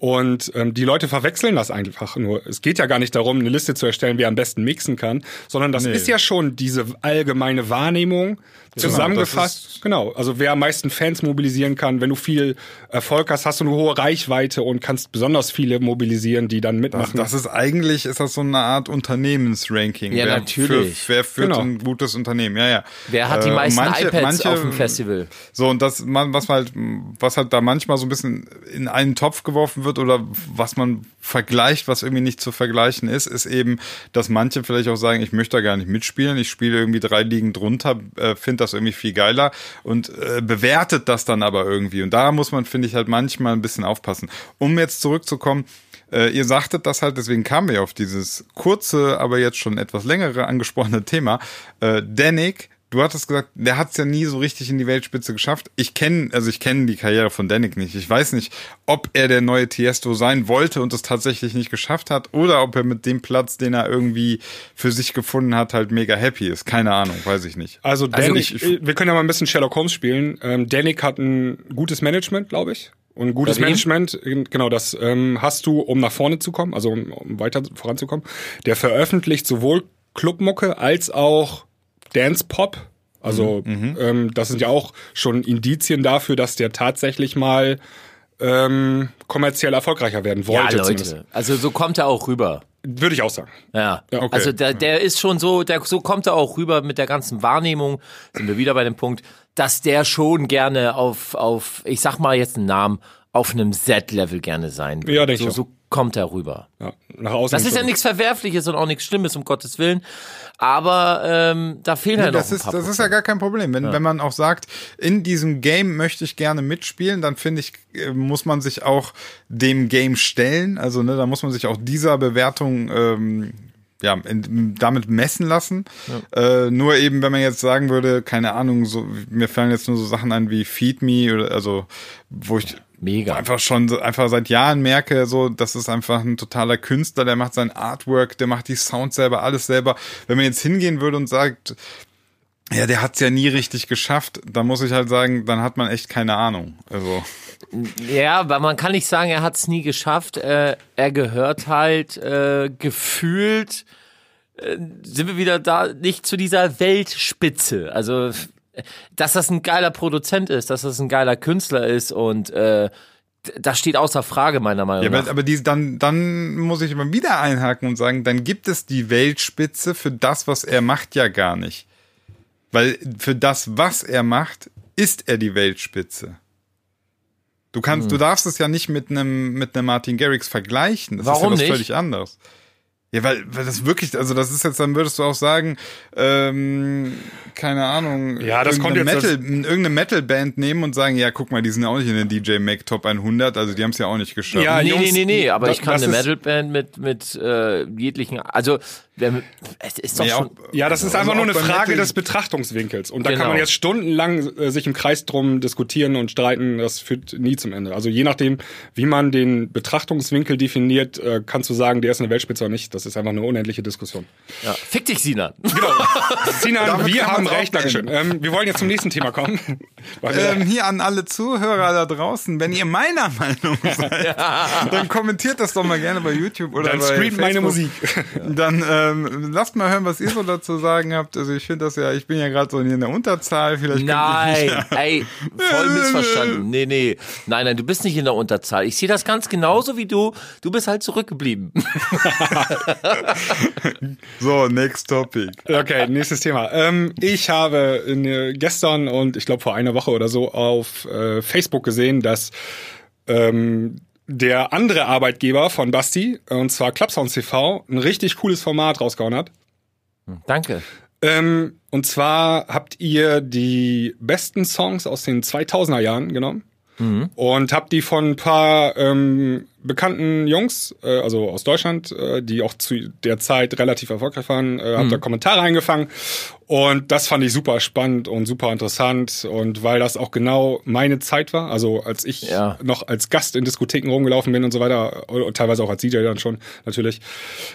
Und ähm, die Leute verwechseln das einfach nur. Es geht ja gar nicht darum, eine Liste zu erstellen, wer am besten mixen kann, sondern das Nee. ist ja schon diese allgemeine Wahrnehmung zusammengefasst. das ist- Genau, also wer am meisten Fans mobilisieren kann, wenn du viel Erfolg hast, hast du eine hohe Reichweite und kannst besonders viele mobilisieren, die dann Das, mitmachen. das ist eigentlich, ist das so eine Art Unternehmensranking. Ja, wer natürlich. Für, wer führt Genau. ein gutes Unternehmen? Ja, ja. Wer hat die Äh, meisten manche- iPads manche- auf dem Festival? So, und das, man- was halt, was halt da manchmal so ein bisschen in einen Topf geworfen wird oder was man vergleicht, was irgendwie nicht zu vergleichen ist, ist eben, dass manche vielleicht auch sagen, ich möchte da gar nicht mitspielen, ich spiele irgendwie drei Ligen drunter, äh, finde das irgendwie viel geiler und äh, bewertet das dann aber irgendwie. Und da muss man, finde ich, halt manchmal ein bisschen aufpassen. Um jetzt zurückzukommen, äh, ihr sagtet das halt, deswegen kamen wir auf dieses kurze, aber jetzt schon etwas längere angesprochene Thema. Äh, Danik du hattest gesagt, der hat es ja nie so richtig in die Weltspitze geschafft. Ich kenne, also ich kenne die Karriere von Danik nicht. Ich weiß nicht, ob er der neue Tiesto sein wollte und es tatsächlich nicht geschafft hat oder ob er mit dem Platz, den er irgendwie für sich gefunden hat, halt mega happy ist. Keine Ahnung, weiß ich nicht. Also, Danik, ich- ich- wir können ja mal ein bisschen Sherlock Holmes spielen. Ähm, Danik hat ein gutes Management, glaube ich. Und ein gutes? Management, genau, das ähm, hast du, um nach vorne zu kommen, also um, um weiter voranzukommen. Der veröffentlicht sowohl Clubmucke als auch Dance Pop. Also Mhm, ähm, das sind ja auch schon Indizien dafür, dass der tatsächlich mal ähm, kommerziell erfolgreicher werden Ja, wollte. Leute. zumindest. Also so kommt er auch rüber. Würde ich auch sagen. Ja. Ja, okay. Also der, der ist schon so, der, so kommt er auch rüber mit der ganzen Wahrnehmung. Sind wir wieder bei dem Punkt, dass der schon gerne auf, auf, ich sag mal jetzt einen Namen, auf einem Z-Level gerne sein will. Ja, denke so, ich auch. so kommt er rüber. Ja, nach außen Das ist ja nichts Verwerfliches und auch nichts Schlimmes, um Gottes Willen. Aber ähm, da fehlen halt noch das ein ist, paar das ist ja gar kein Problem. Wenn, wenn man auch sagt, in diesem Game möchte ich gerne mitspielen, dann finde ich, äh, muss man sich auch dem Game stellen. Also, ne, da muss man sich auch dieser Bewertung ähm, ja, in, damit messen lassen. Äh, nur eben, wenn man jetzt sagen würde, keine Ahnung, so, mir fallen jetzt nur so Sachen ein wie Feed Me oder also, wo ich Mega. einfach schon einfach seit Jahren merke, so, das ist einfach ein totaler Künstler, der macht sein Artwork, der macht die Sounds selber, alles selber. Wenn man jetzt hingehen würde und sagt, ja, der hat's ja nie richtig geschafft, dann muss ich halt sagen, dann hat man echt keine Ahnung. Also, Ja, weil man kann nicht sagen, er hat es nie geschafft. Äh, er gehört halt äh, gefühlt, äh, sind wir wieder da, nicht zu dieser Weltspitze. Also, dass das ein geiler Produzent ist, dass das ein geiler Künstler ist und äh, das steht außer Frage, meiner Meinung ja, nach. aber, aber die, dann, dann muss ich immer wieder einhaken und sagen, dann gibt es die Weltspitze für das, was er macht, ja gar nicht. Weil für das, was er macht, ist er die Weltspitze. Du kannst, Hm. du darfst es ja nicht mit einem mit einem Martin Garrix vergleichen. Das Warum ist ja was nicht? völlig anderes. Ja, weil, weil das wirklich, also das ist jetzt, dann würdest du auch sagen, ähm, keine Ahnung, Ja, das kommt irgendeine jetzt- Metal, irgendeine Metal-Band nehmen und sagen, ja, guck mal, die sind ja auch nicht in den DJ Mac Top 100, also die haben es ja auch nicht geschafft. Ja, nee, Jungs, nee, nee, nee, aber da- ich kann das eine Metalband mit, mit äh, jeglichen, also ist doch auch- schon, Ja, das ist einfach Also nur eine Frage des Betrachtungswinkels. Und da Genau. kann man jetzt stundenlang äh, sich im Kreis drum diskutieren und streiten. Das führt nie zum Ende. Also je nachdem, wie man den Betrachtungswinkel definiert, äh, kannst du sagen, der ist eine Weltspitze oder nicht. Das ist einfach eine unendliche Diskussion. ja. fick dich, Sina. Genau. Sinan, wir haben recht. Dankeschön. Ähm, wir wollen jetzt zum nächsten Thema kommen. Ähm, hier an alle Zuhörer da draußen, wenn ihr meiner Meinung seid, dann kommentiert das doch mal gerne bei YouTube oder dann bei streamt meine Facebook. Musik. Dann ähm, lasst mal hören, was ihr so dazu sagen habt. Also ich finde das ja, ich bin ja gerade so hier in der Unterzahl. Vielleicht Nein, ey, voll missverstanden. Nee, nee. Nein, nein, du bist nicht in der Unterzahl. Ich sehe das ganz genauso wie du. Du bist halt zurückgeblieben. So, next topic. Okay, nächstes Thema. Ähm, ich habe in, äh, gestern und ich glaube vor einer Woche oder so auf äh, Facebook gesehen, dass ähm, der andere Arbeitgeber von Basti, und zwar Clubsounds TV, ein richtig cooles Format rausgehauen hat. Danke. Ähm, und zwar habt ihr die besten Songs aus den 2000er Jahren genommen und habt die von ein paar ähm, bekannten Jungs, äh, also aus Deutschland, äh, die auch zu der Zeit relativ erfolgreich waren, äh, habt da Kommentare eingefangen und das fand ich super spannend und super interessant und weil das auch genau meine Zeit war, also als ich Ja. noch als Gast in Diskotheken rumgelaufen bin und so weiter, und teilweise auch als DJ dann schon natürlich,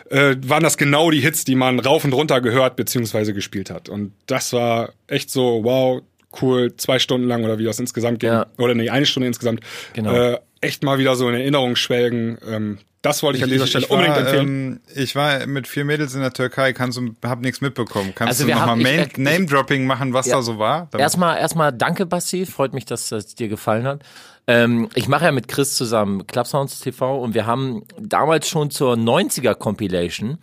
äh, waren das genau die Hits, die man rauf und runter gehört beziehungsweise gespielt hat. Und das war echt so, wow, cool, zwei Stunden lang oder wie das insgesamt ging. Ja. Oder nee, eine Stunde insgesamt. Genau. Äh, echt mal wieder so in Erinnerung schwelgen. Ähm, das wollte ich an dieser Stelle ich war, unbedingt empfehlen. Ähm, ich war mit vier Mädels in der Türkei, kannst du, hab nichts mitbekommen. Kannst Also du wir nochmal ich- Name-Dropping machen, was Ja. da so war? Damit- Erstmal, erstmal danke, Basti. Freut mich, dass es dir gefallen hat. Ähm, ich mache ja mit Chris zusammen Clubsounds TV und wir haben damals schon zur 90er Compilation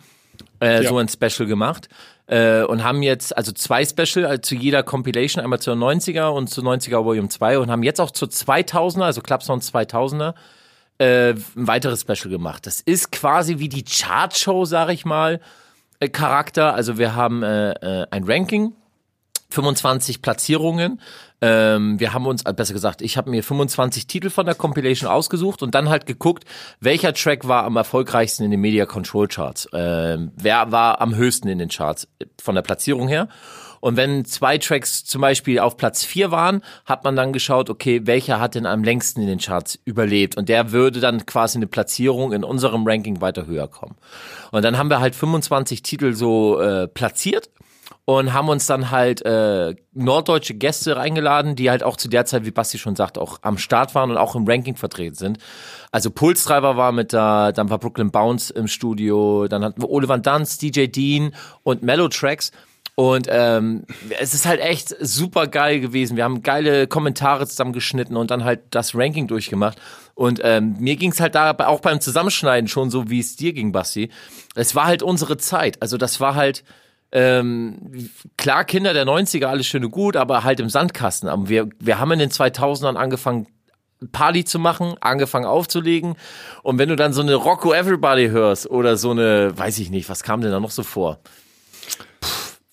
äh, Ja. so ein Special gemacht. Äh, und haben jetzt also zwei Special also zu jeder Compilation, einmal zur 90er und zur 90er Volume 2 und haben jetzt auch zur 2000er, also Clubsounds 2000er, äh, ein weiteres Special gemacht. Das ist quasi wie die Chartshow, sag ich mal, äh, Charakter. Also wir haben äh, äh, ein Ranking, 25 Platzierungen. Ähm, wir haben uns, äh, besser gesagt, ich habe mir 25 Titel von der Compilation ausgesucht und dann halt geguckt, welcher Track war am erfolgreichsten in den Media Control Charts. Ähm, wer war am höchsten in den Charts äh, von der Platzierung her. Und wenn zwei Tracks zum Beispiel auf Platz vier waren, hat man dann geschaut, okay, welcher hat denn am längsten in den Charts überlebt? Und der würde dann quasi eine Platzierung in unserem Ranking weiter höher kommen. Und dann haben wir halt 25 Titel so äh, platziert und haben uns dann halt äh, norddeutsche Gäste reingeladen, die halt auch zu der Zeit, wie Basti schon sagt, auch am Start waren und auch im Ranking vertreten sind. Also Pulstreiber war mit da, dann war Brooklyn Bounce im Studio, dann hatten wir Ole Van Dunst, DJ Dean und Mellow Tracks. Und ähm, es ist halt echt super geil gewesen. Wir haben geile Kommentare zusammengeschnitten und dann halt das Ranking durchgemacht. Und ähm, mir ging's halt da auch beim Zusammenschneiden schon so, wie es dir ging, Basti. Es war halt unsere Zeit. Also das war halt, ähm, klar, Kinder der 90er, alles schön und gut, aber halt im Sandkasten. Aber wir, wir haben in den 2000ern angefangen, Party zu machen, angefangen aufzulegen. Und wenn du dann so eine Rocco Everybody hörst oder so eine, weiß ich nicht, was kam denn da noch so vor?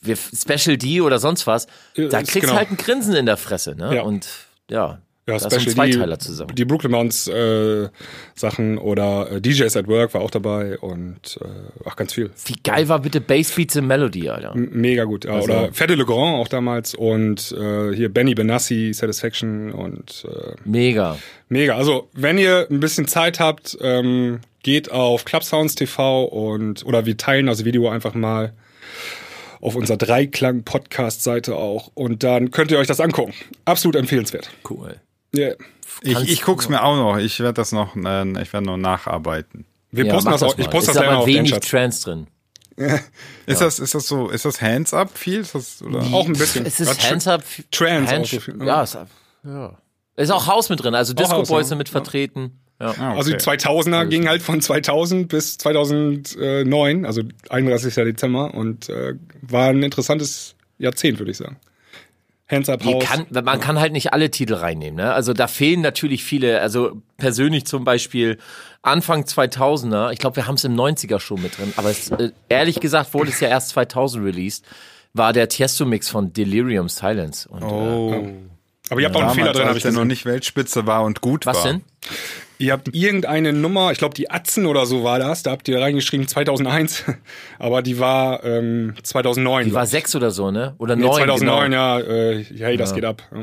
Wir, Special D oder sonst was, da kriegst du genau. halt ein Grinsen in der Fresse, ne? Ja. Und ja, Ja, sind Special Zweiteiler die, zusammen. Die Brooklyn Bounce äh, Sachen oder äh, DJs at Work war auch dabei und äh, ach ganz viel. Wie geil war bitte Bassbeats in Melody, Alter? M- Mega gut. Ja, Also- Oder Fede Legrand auch damals und äh, hier Benny Benassi, Satisfaction und äh, Mega. mega. Also wenn ihr ein bisschen Zeit habt, ähm, geht auf Clubsounds TV und oder wir teilen das Video einfach mal auf unserer Dreiklang-Podcast-Seite auch und dann könnt ihr euch das angucken. Absolut empfehlenswert. Cool. Yeah. Ich, ich guck's mir auch noch. Ich werde das noch, äh, ich werde noch nacharbeiten. Wir Ja, posten das auch. mal. Ich poste ist das gleich mal aber auf wenig. Trance drin. Ist das, ist das so, ist das Hands Up viel? Ist das, oder? Auch ein bisschen. Es Ja, ist Hands Up. Trance Hands, auch so viel, ja, ist, ja. Ist auch Haus mit drin. Also Disco Haus, Boys ja. sind mit vertreten. Ja. Ah, okay. Also die 2000er ging halt von 2000 bis 2009, also 31. Dezember und äh, war ein interessantes Jahrzehnt, würde ich sagen. Hands Up House. kann, man kann halt nicht alle Titel reinnehmen. Ne? Also da fehlen natürlich viele. Also persönlich zum Beispiel Anfang 2000er. Ich glaube, wir haben es im 90er schon mit drin. Aber es, äh, ehrlich gesagt wurde es ja erst 2000 released. War der Tiesto-Mix von Delirium Silence. Und, äh, oh. Aber ihr habt auch einen Fehler drin, habe als ich der noch nicht Weltspitze war und gut was war. denn? Ihr habt irgendeine Nummer, ich glaube die Atzen oder so war das, da habt ihr reingeschrieben 2001, aber die war ähm, 2009. Die war sechs oder so, ne? Oder Nee, neun. 2009, Genau. ja, äh, hey, das geht ab. Ja.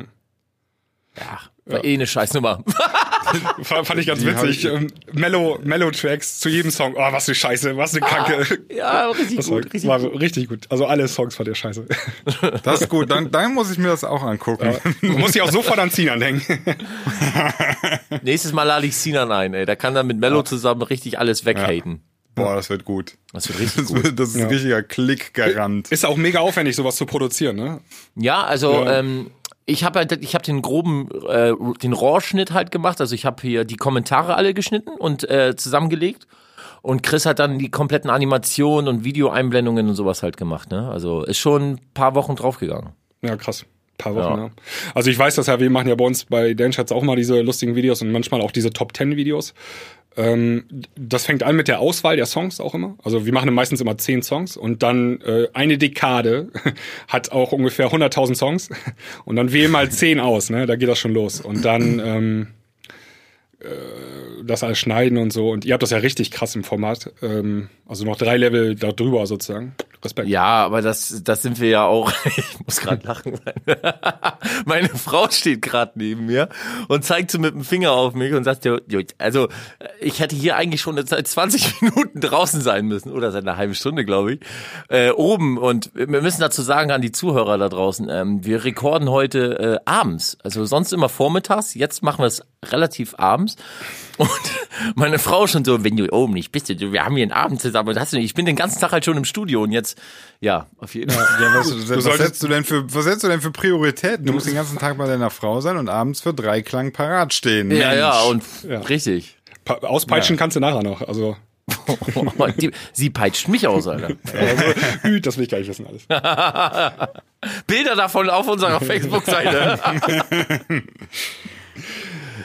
Ja, war eh eine Scheißnummer. Fand ich ganz Die witzig. ich- Ähm, Mellow, Mellow Tracks zu jedem Song. Oh, was eine Scheiße, was eine Kacke. ja, richtig Das war, gut. Richtig war gut. richtig gut. Also alle Songs fand ihr scheiße. Das ist gut, dann, dann muss ich mir das auch angucken. Man muss sich auch sofort an Zinan denken. Nächstes Mal lade ich Sinan ein, ey. Da kann er mit Mello zusammen richtig alles weghaten. Boah, das wird gut. Das wird richtig Das, gut. wird, das ist ein richtiger Klickgarant. Ist auch mega aufwendig, sowas zu produzieren, ne? Ja, also Ja. ähm, ich habe halt, ich habe den groben, äh, den Rohrschnitt halt gemacht. Also ich habe hier die Kommentare alle geschnitten und äh, zusammengelegt. Und Chris hat dann die kompletten Animationen und Videoeinblendungen und sowas halt gemacht. Ne? Also ist schon ein paar Wochen draufgegangen. Ja, krass. Paar Wochen, Ja. ja. Also ich weiß das ja, wir machen ja bei uns bei Danchats auch mal diese lustigen Videos und manchmal auch diese Top Ten Videos. Ähm, das fängt an mit der Auswahl der Songs auch immer. Also wir machen meistens immer zehn Songs und dann äh, eine Dekade hat auch ungefähr 100.000 Songs und dann wählen mal zehn aus, ne? Da geht das schon los. Und dann ähm, äh, das alles schneiden und so. Und ihr habt das ja richtig krass im Format. Ähm, also noch drei Level da drüber sozusagen. Respekt. Ja, aber das, das sind wir ja auch. Ich muss gerade lachen. Meine Frau steht gerade neben mir und zeigt so mit dem Finger auf mich und sagt, "Jo, jo, also ich hätte hier eigentlich schon seit 20 Minuten draußen sein müssen oder seit einer halben Stunde, glaube ich, äh, oben. Und wir müssen dazu sagen an die Zuhörer da draußen, ähm, wir rekorden heute äh, abends. Also sonst immer vormittags, jetzt machen wir es relativ abends. Und meine Frau schon so, wenn du oben nicht bist, du, wir haben hier einen Abend zusammen. Und hast du nicht, ich bin den ganzen Tag halt schon im Studio und jetzt, ja, auf jeden Fall. Ja, was, was, solltest- setzt du denn für, was setzt du denn für Prioritäten? Du musst den ganzen Tag bei deiner Frau sein und abends für Dreiklang parat stehen. Ja, Mensch. ja, und Ja. richtig. Pa auspeitschen kannst du nachher noch. Also Die, sie peitscht mich aus, Alter. Hü, das will ich gar nicht wissen alles. Bilder davon auf unserer Facebook-Seite.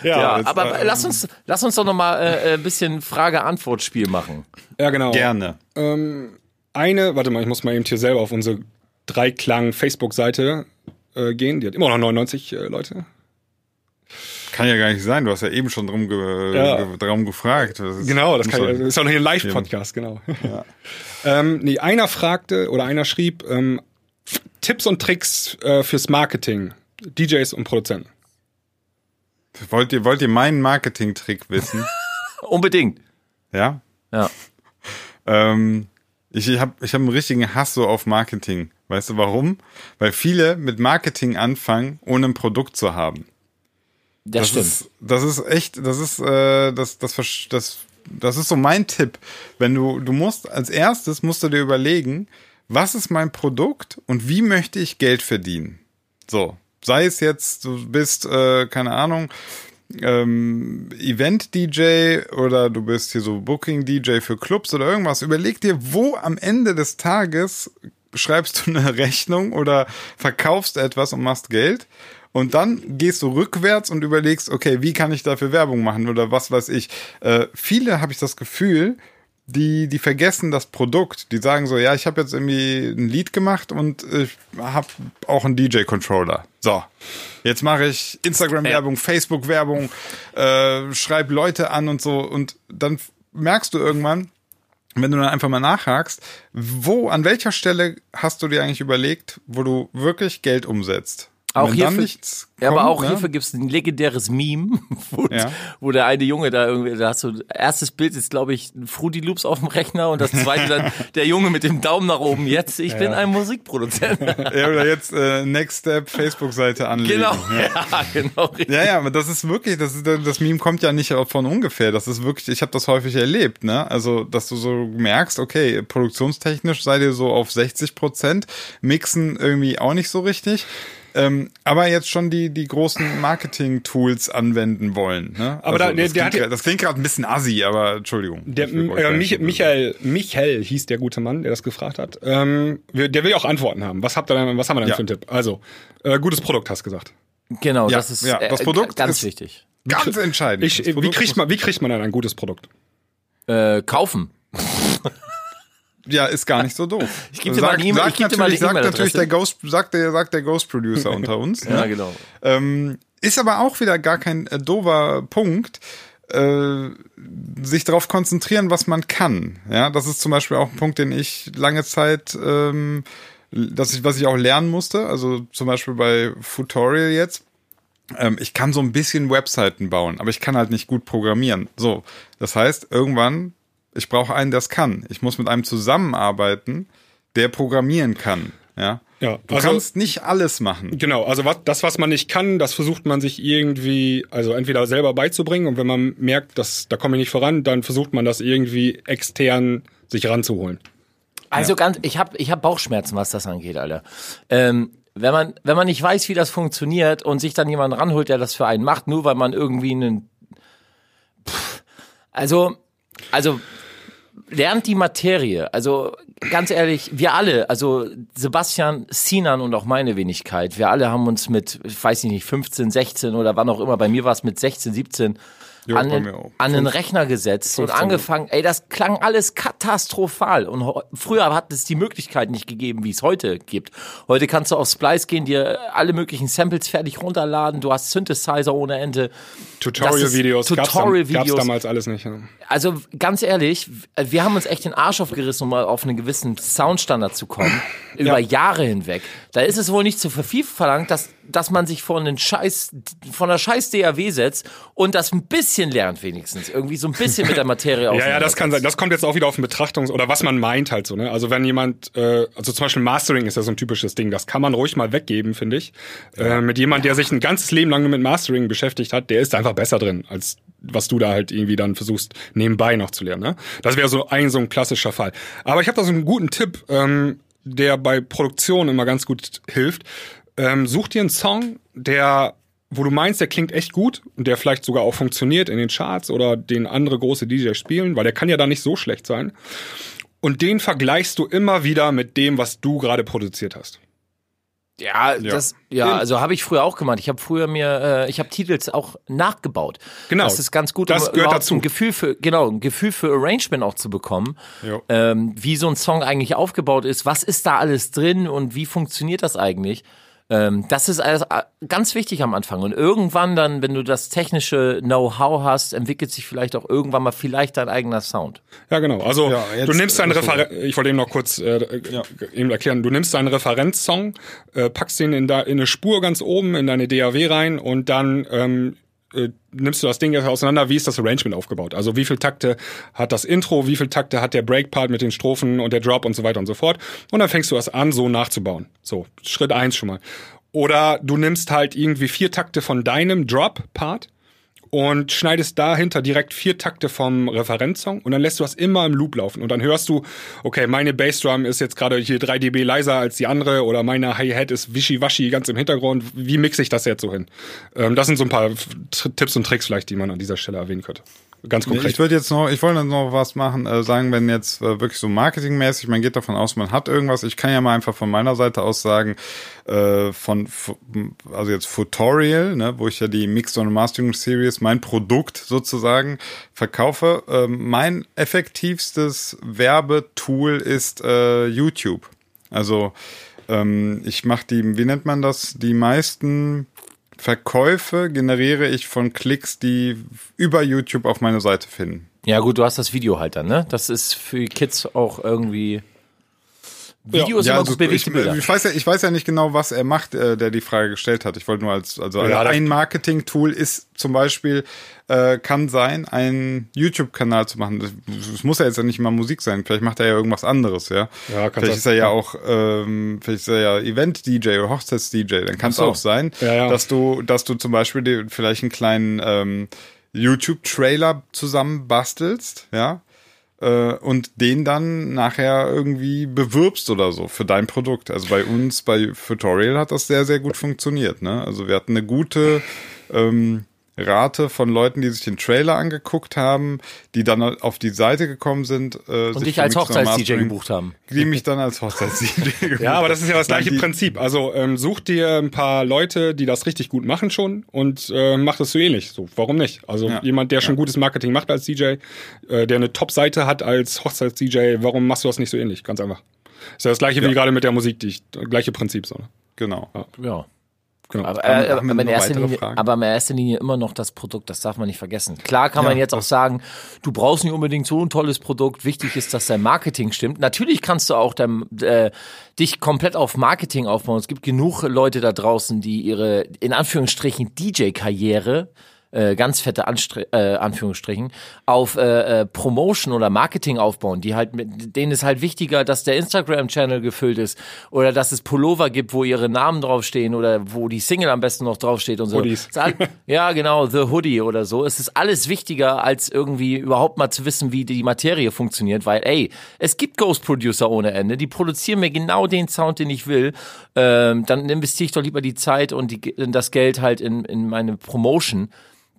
Ja, jetzt, aber äh, lass uns, lass uns doch noch mal äh, ein bisschen Frage-Antwort-Spiel machen. Ja, genau. Gerne. Eine, warte mal, ich muss mal eben hier selber auf unsere Dreiklang Facebook-Seite äh, gehen. Die hat immer noch 99 äh, Leute. Kann ja gar nicht sein. Du hast ja eben schon drum, ge Ja. ge darum gefragt. Das ist, Genau, das, kann, das doch- ist auch noch hier ein Live-Podcast, genau. ähm, nee, einer fragte oder einer schrieb, ähm, Tipps und Tricks äh, fürs Marketing, DJs und Produzenten. Wollt ihr, wollt ihr meinen Marketing-Trick wissen? Unbedingt. ja? Ja. Ähm, ich habe ich hab einen richtigen Hass so auf Marketing. Weißt du warum? Weil viele mit Marketing anfangen, ohne ein Produkt zu haben. Das, stimmt. Ist, das ist echt, das ist, äh, das, das, versch- das, das ist so mein Tipp. Wenn du, du musst, als erstes musst du dir überlegen, was ist mein Produkt und wie möchte ich Geld verdienen? So. Sei es jetzt, du bist, äh, keine Ahnung, ähm, Event-DJ oder du bist hier so Booking-DJ für Clubs oder irgendwas. Überleg dir, wo am Ende des Tages schreibst du eine Rechnung oder verkaufst etwas und machst Geld. Und dann gehst du rückwärts und überlegst, okay, wie kann ich dafür Werbung machen oder was weiß ich. Äh, viele habe ich das Gefühl, die, die vergessen das Produkt. Die sagen so, ja, ich habe jetzt irgendwie ein Lied gemacht und ich habe auch einen DJ-Controller. So, jetzt mache ich Instagram-Werbung, Facebook-Werbung, äh, schreib Leute an und so. Und dann merkst du irgendwann, wenn du dann einfach mal nachhakst, wo, an welcher Stelle hast du dir eigentlich überlegt, wo du wirklich Geld umsetzt? Auch wenn hierfür, nichts ja, aber kommt, auch ne? hierfür gibt es ein legendäres Meme, wo, Ja. wo der eine Junge da irgendwie, da hast du, erstes Bild ist, glaube ich, Fruity Loops auf dem Rechner und das zweite dann der Junge mit dem Daumen nach oben. Jetzt, ich bin ein Musikproduzent. Ja, oder jetzt äh, Next Step Facebook-Seite anlegen. genau, Ja. ja, genau. richtig. Ja, ja, aber das ist wirklich, das, ist, das Meme kommt ja nicht von ungefähr. Das ist wirklich, ich habe das häufig erlebt, ne? Also, dass du so merkst, okay, produktionstechnisch seid ihr so auf 60 Prozent, mixen irgendwie auch nicht so richtig. Ähm, aber jetzt schon die, die großen Marketing-Tools anwenden wollen. Ne? Aber da- der- das, der hat klingt, gra- das klingt gerade ein bisschen assi, aber Entschuldigung. Der, äh, Mich, Michael, Michael hieß der gute Mann, der das gefragt hat. Ähm, der will ja auch Antworten haben. Was habt ihr denn, was haben wir denn Ja. für einen Tipp? Also, äh, gutes Produkt hast du gesagt. Genau, Ja, das ist ja, das äh, Produkt ganz ist- wichtig. Ganz entscheidend. Ich, Das wie kriegt man, wie kriegt man denn ein gutes Produkt? Äh, kaufen. Ja, ist gar nicht so doof. Ich geb dir mal die E-Mail- sagt ich geb dir mal natürlich- die sagt natürlich der Ghost, sagt der, sagt der Ghost Producer unter uns. Ja, genau. Ähm, ist aber auch wieder gar kein äh, doofer Punkt, äh, sich darauf konzentrieren, was man kann. Ja, das ist zum Beispiel auch ein Punkt, den ich lange Zeit, ähm, dass ich, was ich auch lernen musste. Also zum Beispiel bei Futorial jetzt. Ähm, ich kann so ein bisschen Webseiten bauen, aber ich kann halt nicht gut programmieren. So, das heißt, irgendwann, ich brauche einen, der es kann. Ich muss mit einem zusammenarbeiten, der programmieren kann. Ja, Ja, du also- kannst nicht alles machen. Genau, also was, das, was man nicht kann, das versucht man sich irgendwie, also entweder selber beizubringen und wenn man merkt, dass da komme ich nicht voran, dann versucht man das irgendwie extern sich ranzuholen. Also ganz, ich habe ich hab Bauchschmerzen, was das angeht, Alter. Ähm, wenn man, wenn man nicht weiß, wie das funktioniert und sich dann jemand ranholt, der das für einen macht, nur weil man irgendwie einen, Pff, also, also, lernt die Materie. Also, ganz ehrlich, wir alle, also Sebastian, Sinan und auch meine Wenigkeit, wir alle haben uns mit, ich weiß nicht, 15, 16 oder wann auch immer, bei mir war es mit 16, 17, Jo, an, den, an den Rechner gesetzt und angefangen, ey, das klang alles katastrophal. Und früher hat es die Möglichkeit nicht gegeben, wie es heute gibt. Heute kannst du auf Splice gehen, dir alle möglichen Samples fertig runterladen, du hast Synthesizer ohne Ende. Tutorial-Videos Tutorial-Videos. gab's damals alles nicht. Ja. Also ganz ehrlich, wir haben uns echt den Arsch aufgerissen, um mal auf einen gewissen Soundstandard zu kommen. Über Jahre hinweg. Da ist es wohl nicht zu viel verlangt, dass, dass man sich vor einen Scheiß, von einer scheiß DAW setzt und das ein bisschen lernt wenigstens. Irgendwie so ein bisschen mit der Materie Ja, ja, das kann sein. Das kommt jetzt auch wieder auf den Betrachtungs- oder was man meint halt so. Ne? Also wenn jemand, äh, also zum Beispiel Mastering ist ja so ein typisches Ding. Das kann man ruhig mal weggeben, finde ich. Äh, mit jemand, der sich ein ganzes Leben lang mit Mastering beschäftigt hat, der ist einfach besser drin, als was du da halt irgendwie dann versuchst nebenbei noch zu lernen. Ne? Das wäre so ein so ein klassischer Fall. Aber ich habe da so einen guten Tipp, ähm, der bei Produktion immer ganz gut hilft. Ähm, such dir einen Song, der wo du meinst, der klingt echt gut und der vielleicht sogar auch funktioniert in den Charts oder den andere große DJs spielen, weil der kann ja da nicht so schlecht sein. Und den vergleichst du immer wieder mit dem, was du gerade produziert hast. Ja, das, ja, also habe ich früher auch gemacht. Ich habe früher mir, äh, ich habe Titels auch nachgebaut. Genau. Das ist ganz gut, Das um gehört dazu. ein Gefühl für, genau, ein Gefühl für Arrangement auch zu bekommen. Ähm, wie so ein Song eigentlich aufgebaut ist, was ist da alles drin und wie funktioniert das eigentlich? Ähm, das ist alles äh, ganz wichtig am Anfang. Und irgendwann dann, wenn du das technische Know-how hast, entwickelt sich vielleicht auch irgendwann mal vielleicht dein eigener Sound. Ja, genau. Also Ja, jetzt- du nimmst deinen. Referenz, ich wollte eben noch kurz äh, eben erklären, du nimmst deinen Referenzsong, äh, packst den in, da, in eine Spur ganz oben in deine DAW rein und dann ähm, äh, nimmst du das Ding jetzt auseinander, wie ist das Arrangement aufgebaut? Also wie viel Takte hat das Intro, wie viel Takte hat der Breakpart mit den Strophen und der Drop und so weiter und so fort. Und dann fängst du das an, so nachzubauen. So, Schritt eins schon mal. Oder du nimmst halt irgendwie vier Takte von deinem Drop-Part und schneidest dahinter direkt vier Takte vom Referenzsong und dann lässt du das immer im Loop laufen und dann hörst du, okay, meine Bassdrum ist jetzt gerade hier 3 dB leiser als die andere oder meine Hi-Hat ist wischiwaschi ganz im Hintergrund. Wie mixe ich das jetzt so hin? Ähm, das sind so ein paar Tipps und Tricks vielleicht, die man an dieser Stelle erwähnen könnte. Ganz konkret. Ich würde jetzt noch, ich wollte noch was machen, äh, sagen, wenn jetzt äh, wirklich so marketingmäßig, man geht davon aus, man hat irgendwas. Ich kann ja mal einfach von meiner Seite aus sagen, äh, von, also jetzt Futorial, ne, wo ich ja die Mixed und Mastering Series, mein Produkt sozusagen verkaufe. Ähm, mein effektivstes Werbetool ist äh, YouTube. Also ähm, ich mache die, wie nennt man das? Die meisten Verkäufe generiere ich von Klicks, die über YouTube auf meine Seite finden. Ja gut, du hast das Video halt dann, ne? Das ist für Kids auch irgendwie... Video ist immer also gut bewegte ich, Bilder. ich weiß ja, ich weiß ja nicht genau, was er macht, äh, der die Frage gestellt hat. Ich wollte nur als, also Ja, das- ein Marketing-Tool ist zum Beispiel, äh, kann sein, einen YouTube-Kanal zu machen. Das, das muss ja jetzt ja nicht mal Musik sein. Vielleicht macht er ja irgendwas anderes, ja. Ja, kann vielleicht sein. ist er ja auch, ähm, vielleicht ist er ja Event-DJ oder Hochzeits-DJ. Dann kann es so. auch sein, Ja, ja. dass du, dass du zum Beispiel dir vielleicht einen kleinen ähm, YouTube-Trailer zusammen bastelst, ja äh, und den dann nachher irgendwie bewirbst oder so für dein Produkt. Also bei uns, bei Tutorial hat das sehr, sehr gut funktioniert. Ne? Also wir hatten eine gute ähm, Rate von Leuten, die sich den Trailer angeguckt haben, die dann auf die Seite gekommen sind. Äh, Und dich als Hochzeits-DJ gebucht haben. Die mich dann als Hochzeits-DJ gebucht Ja, aber das ist ja das Nein, gleiche die- Prinzip. Also ähm, such dir ein paar Leute, die das richtig gut machen schon und äh, mach das so ähnlich. So, warum nicht? Also Ja. jemand, der schon gutes Marketing macht als DJ, äh, der eine Top-Seite hat als Hochzeits-DJ, warum machst du das nicht so ähnlich? Ganz einfach. Ist ja das gleiche wie gerade mit der Musik, die ich, gleiche Prinzip so. Ne? Genau. Ja. Genau. Aber, äh, aber, in erster Linie, Fragen? aber in erster Linie immer noch das Produkt, das darf man nicht vergessen. Klar kann man jetzt auch sagen, du brauchst nicht unbedingt so ein tolles Produkt, wichtig ist, dass dein Marketing stimmt. Natürlich kannst du auch dein, äh, dich komplett auf Marketing aufbauen. Es gibt genug Leute da draußen, die ihre, in Anführungsstrichen, DJ-Karriere äh, ganz fette Anstre äh, Anführungsstrichen, auf äh, äh, Promotion oder Marketing aufbauen, die halt mit denen ist halt wichtiger, dass der Instagram-Channel gefüllt ist oder dass es Pullover gibt, wo ihre Namen draufstehen oder wo die Single am besten noch draufsteht und so. Hoodies. Ja, genau, The Hoodie oder so. Es ist alles wichtiger, als irgendwie überhaupt mal zu wissen, wie die Materie funktioniert, weil, ey, es gibt Ghost Producer ohne Ende, die produzieren mir genau den Sound, den ich will. Ähm, dann investiere ich doch lieber die Zeit und die, das Geld halt in, in meine Promotion.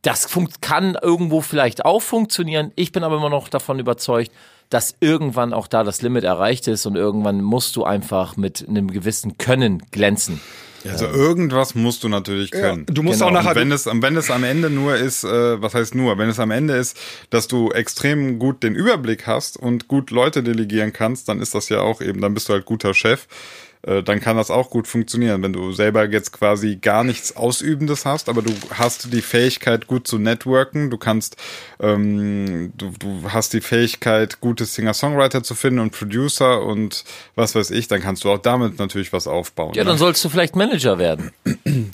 Das kann irgendwo vielleicht auch funktionieren. Ich bin aber immer noch davon überzeugt, dass irgendwann auch da das Limit erreicht ist und irgendwann musst du einfach mit einem gewissen Können glänzen. Also irgendwas musst du natürlich können. du musst Genau. auch nachher. Und wenn es, wenn es am Ende nur ist, äh, was heißt nur, wenn es am Ende ist, dass du extrem gut den Überblick hast und gut Leute delegieren kannst, dann ist das ja auch eben, dann bist du halt guter Chef. Äh, dann kann das auch gut funktionieren, wenn du selber jetzt quasi gar nichts Ausübendes hast, aber du hast die Fähigkeit, gut zu networken, du kannst, ähm, du, du hast die Fähigkeit, gute Singer-Songwriter zu finden und Producer und was weiß ich, dann kannst du auch damit natürlich was aufbauen. Ja, ne? dann sollst du vielleicht Manager werden.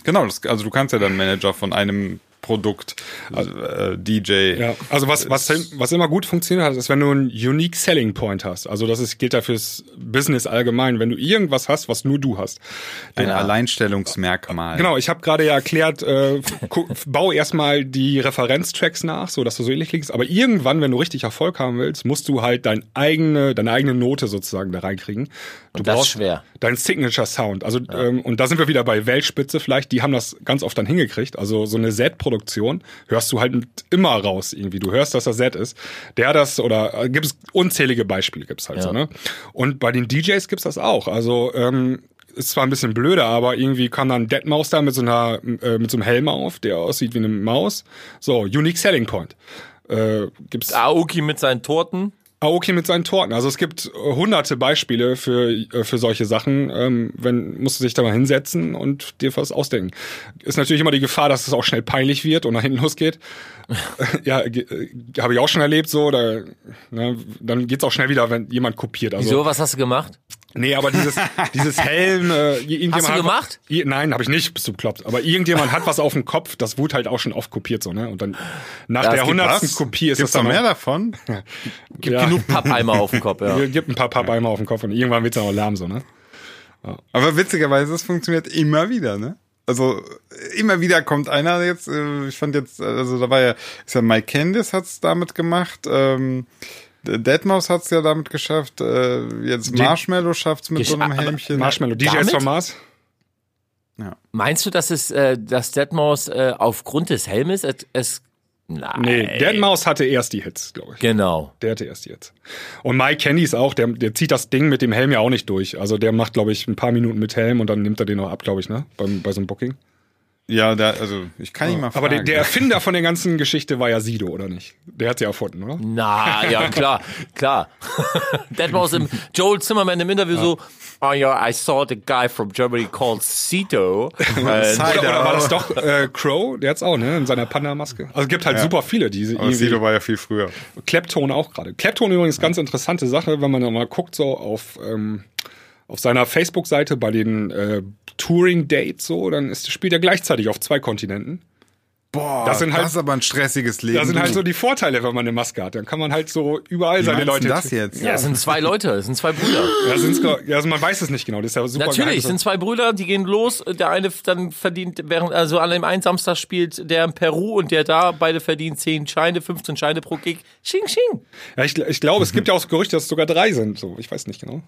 Genau, das, also du kannst ja dann Manager von einem Produkt, also, äh, DJ. Ja, also was, was, was immer gut funktioniert hat, ist, wenn du einen Unique Selling Point hast. Also das ist, gilt ja fürs Business allgemein. Wenn du irgendwas hast, was nur du hast. Ein Alleinstellungsmerkmal. Genau, ich habe gerade ja erklärt, äh, bau erstmal die Referenztracks nach, so dass du so ähnlich klingst. Aber irgendwann, wenn du richtig Erfolg haben willst, musst du halt dein eigene, deine eigene Note sozusagen da reinkriegen. Du Und das ist schwer. Dein Signature Sound. Also ähm, und da sind wir wieder bei Weltspitze vielleicht. Die haben das ganz oft dann hingekriegt. Also so eine Set-Produktion hörst du halt immer raus irgendwie. Du hörst, dass das Set ist. Der das oder äh, gibt es unzählige Beispiele gibt's halt Ja. so ne. Und bei den DJs gibt's das auch. Also ähm, ist zwar ein bisschen blöder, aber irgendwie kann dann Deadmaus da mit so einer äh, mit so einem Helm auf, der aussieht wie eine Maus. So, Unique Selling Point. Äh, gibt's Aoki mit seinen Torten. Aoki mit seinen Torten. Also es gibt äh, hunderte Beispiele für, äh, für solche Sachen. Ähm, wenn, musst du dich da mal hinsetzen und dir was ausdenken. Ist natürlich immer die Gefahr, dass es auch schnell peinlich wird und nach hinten losgeht. ja, äh, habe ich auch schon erlebt so. Da, ne, dann geht's auch schnell wieder, wenn jemand kopiert. Also, Wieso, was hast du gemacht? Nee, aber dieses, dieses Helm. Äh, irgendjemand Hast du hat- gemacht? I- Nein, habe ich nicht, bist du bekloppt. Aber irgendjemand hat was auf dem Kopf, das wurde halt auch schon oft kopiert so, ne? Und dann nach Ja, der hundertsten? Kopie ist Gibt's das noch dann mehr auch- davon? Gibt Ja. Genug Pappeimer auf dem Kopf, ja. Gibt ein paar Pappeimer auf dem Kopf und irgendwann wird's dann auch lahm so, ne? Aber witzigerweise, es funktioniert immer wieder, ne? Also immer wieder kommt einer jetzt, äh, ich fand jetzt, also da war ja, ist ja Mike Candice hat's damit gemacht, ähm, Deadmaus hat's ja damit geschafft, äh, jetzt Marshmallow schafft's mit Gesch- so einem Helmchen. Marshmallow, DJs vom Mars. Meinst du, dass es, äh, dass Deadmaus äh, aufgrund des Helmes es, es Nein. Nee, Deadmaus hatte erst die Hits, glaube ich. Genau. Der hatte erst die Hits. Und Mike Candice auch, der, der zieht das Ding mit dem Helm ja auch nicht durch. Also der macht, glaube ich, ein paar Minuten mit Helm und dann nimmt er den noch ab, glaube ich, ne? Beim, bei so einem Booking. Ja, da, also ich kann ihn mal fragen. Aber der, der Erfinder von der ganzen Geschichte war ja Sido, oder nicht? Der hat sie erfunden, oder? Na, ja, klar, klar. Deadmaus im Joel Zimmerman im Interview so, oh yeah, I saw the guy from Germany called. And Oder, oder war das doch äh, Crow? Der hat's auch, ne? In seiner Panda-Maske. Also es gibt halt super viele, die Aber Sido war ja viel früher. Klepton auch gerade. Klepton übrigens ganz interessante Sache, wenn man da mal guckt, so auf, ähm, auf seiner Facebook-Seite bei den äh, Touring-Dates so, dann ist, spielt er gleichzeitig auf zwei Kontinenten. Boah, Das sind halt- das ist aber ein stressiges Leben. Das sind halt so die Vorteile, wenn man eine Maske hat. Dann kann man halt so überall Wie seine Leute. das jetzt? ja, es sind zwei Leute, es sind zwei Brüder. Ja, also man weiß es nicht genau. Das ist ja super Natürlich, geheim. es sind zwei Brüder, die gehen los. Der eine dann verdient, während, also an dem einen Samstag spielt der in Peru und der da, beide verdienen 10 Scheine, 15 Scheine pro Gig. Sching, sching. ja, ich, ich glaube, es gibt ja auch Gerüchte, dass es sogar drei sind. So, ich weiß nicht genau.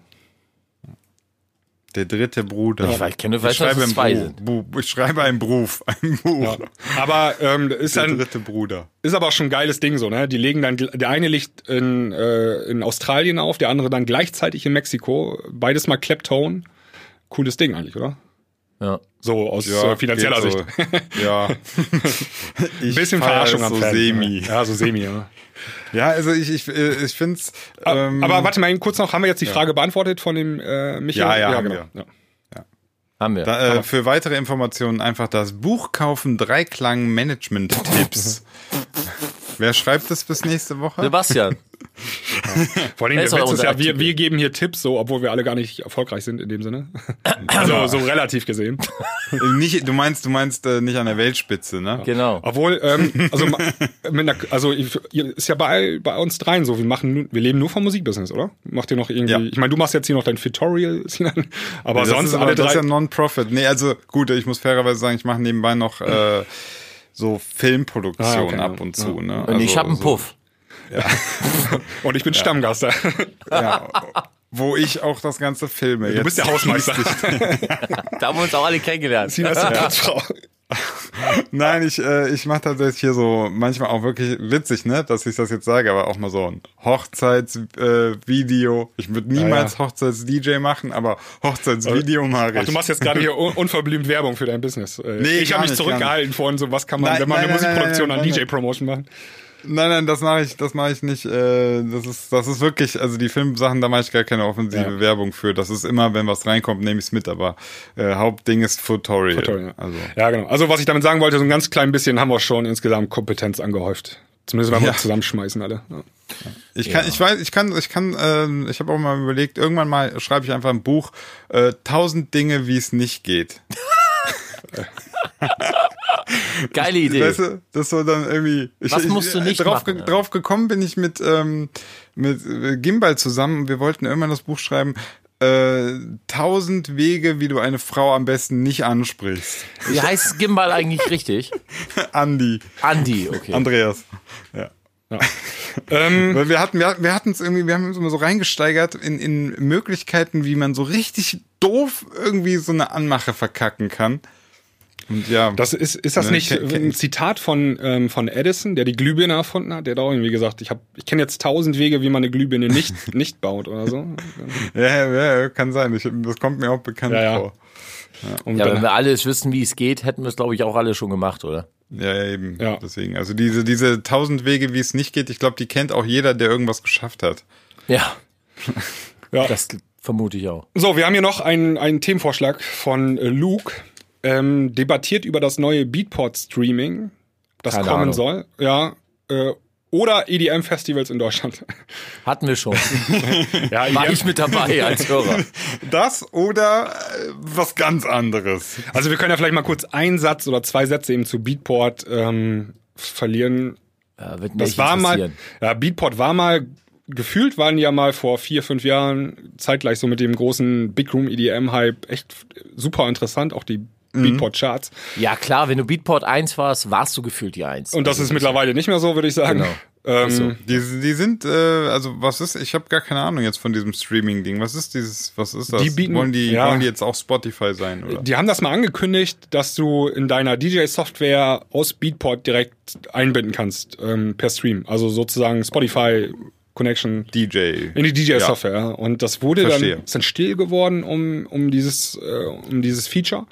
Der dritte Bruder. Ich weiß- kenne- ich dass schreibe es ein zwei Buch. sind. Ich schreibe einen Beruf. Ein Buch. Aber ähm, ist Der dann dritte Bruder. Ist aber auch schon ein geiles Ding so, ne? Die legen dann, der eine liegt in, äh, in Australien auf, der andere dann gleichzeitig in Mexiko. Beides mal Kleptone. Cooles Ding eigentlich, oder? Ja. So aus äh, finanzieller Sicht. So. ja. Ein bisschen Verarschung am so Fan. semi. Ja, so semi, ja. Ja, also ich, ich, äh, ich finde es. Ähm, aber warte mal eben kurz noch, haben wir jetzt die Frage beantwortet von dem äh, Michael? Ja, ja, haben genau. Ja. Haben wir. da, äh, für weitere Informationen einfach das Buch kaufen, Dreiklang Management Tipps. Wer schreibt das bis nächste Woche? Sebastian. Vor allem Er der Witz ist ja, wir, wir geben hier Tipps, so, obwohl wir alle gar nicht erfolgreich sind in dem Sinne. Also so relativ gesehen. nicht, du meinst, du meinst äh, nicht an der Weltspitze, ne? Genau. Obwohl, ähm, also, mit einer, also ich- ist ja bei, bei uns dreien so, wir machen, wir leben nur vom Musikbusiness, oder? Macht ihr noch irgendwie, Ja. ich meine, du machst jetzt hier noch dein Tutorial, Sinan, aber das sonst ist, alle aber, das drei. ist ja Non-Profit. Nee, also gut, ich muss fairerweise sagen, ich mache nebenbei noch äh, so Filmproduktion Ah, okay, ab ja. und zu. Ne? Und ich Also habe einen so, Puff. und ich bin Stammgast da. Ja, wo ich auch das ganze filme. Du bist der Hausmeister. Da haben wir uns auch alle kennengelernt. Sinan ist die Putzfrau. Nein, ich, äh, ich mache tatsächlich hier so manchmal auch wirklich witzig, ne, dass ich das jetzt sage, aber auch mal so ein Hochzeitsvideo. Äh, ich würde niemals Ja, Hochzeits-DJ machen, aber Hochzeitsvideo mache Ach, ich. du machst jetzt gerade hier un unverblümt Werbung für dein Business. Äh, Nee, ich habe mich nicht, zurückgehalten vorhin, so was kann man, Nein, wenn man nein, eine nein, nein, Musikproduktion nein, an DJ-Promotion macht. Nein, nein, das mache ich, das mache ich nicht. Äh, das ist, das ist wirklich, also die Filmsachen, da mache ich gar keine offensive Ja. Werbung für. Das ist immer, wenn was reinkommt, nehme ich es mit. Aber äh, Hauptding ist Tutorial. Tutorial, ja. Also Ja, genau. Also was ich damit sagen wollte, so ein ganz klein bisschen haben wir schon insgesamt Kompetenz angehäuft. Zumindest wenn wir Ja. zusammenschmeißen alle. Ja. ich kann, ich weiß, ich kann, ich kann, ähm, ich habe auch mal überlegt, irgendwann mal schreibe ich einfach ein Buch, äh, tausend Dinge, wie es nicht geht. Geile Idee. Weißt du, das so dann irgendwie. Ich, Was ich, musst du nicht drauf, machen, ja? drauf gekommen bin ich mit ähm, mit äh, Gimbal zusammen. Wir wollten irgendwann das Buch schreiben. Äh, tausend Wege, wie du eine Frau am besten nicht ansprichst. Wie heißt Gimbal eigentlich richtig? Andi, Andi, okay. Andreas. Ja. Ähm, Weil wir hatten, wir hatten es irgendwie, wir haben uns immer so reingesteigert in, in Möglichkeiten, wie man so richtig doof irgendwie so eine Anmache verkacken kann. Und ja, Das ist, ist das Ne, nicht ein Zitat von, ähm, von Edison, der die Glühbirne erfunden hat? Der hat auch irgendwie gesagt, ich hab, ich kenne jetzt tausend Wege, wie man eine Glühbirne nicht, nicht baut oder so. ja, ja, ja, kann sein. Ich, das kommt mir auch bekannt Ja, ja. vor. Und Ja, dann, wenn wir alles wissen, wie es geht, hätten wir es, glaube ich, auch alle schon gemacht, oder? Ja, ja, eben. Ja. Deswegen, also diese, diese tausend Wege, wie es nicht geht, ich glaube, die kennt auch jeder, der irgendwas geschafft hat. Ja, Ja. das vermute ich auch. So, wir haben hier noch einen, einen Themenvorschlag von äh, Luke. Ähm, debattiert über das neue Beatport-Streaming, das Keine kommen Ahnung. soll. Ja. Äh, oder EDM-Festivals in Deutschland. Hatten wir schon. ja, War EDM, ich mit dabei als Hörer. Das oder äh, was ganz anderes. also wir können ja vielleicht mal kurz einen Satz oder zwei Sätze eben zu Beatport ähm, verlieren. Ja, wird Das mich war mal, interessieren. ja, Beatport war mal, gefühlt waren die ja mal vor vier, fünf Jahren zeitgleich so mit dem großen Big Room EDM-Hype echt super interessant, auch die Mhm. Beatport-Charts. Ja klar, wenn du Beatport 1 warst, warst du gefühlt die 1. Und das ist mittlerweile nicht mehr so, würde ich sagen. Genau. Ähm, so. Die, die sind, äh, also was ist, ich habe gar keine Ahnung jetzt von diesem Streaming-Ding. Was ist dieses, was ist das? Die bieten- wollen, die, ja. wollen die jetzt auch Spotify sein, oder? Die haben das mal angekündigt, dass du in deiner DJ-Software aus Beatport direkt einbinden kannst ähm, per Stream. Also sozusagen Spotify Connection DJ. in die DJ-Software. Ja. Und das wurde Verstehe. dann ist dann still geworden um um dieses äh, um dieses Feature.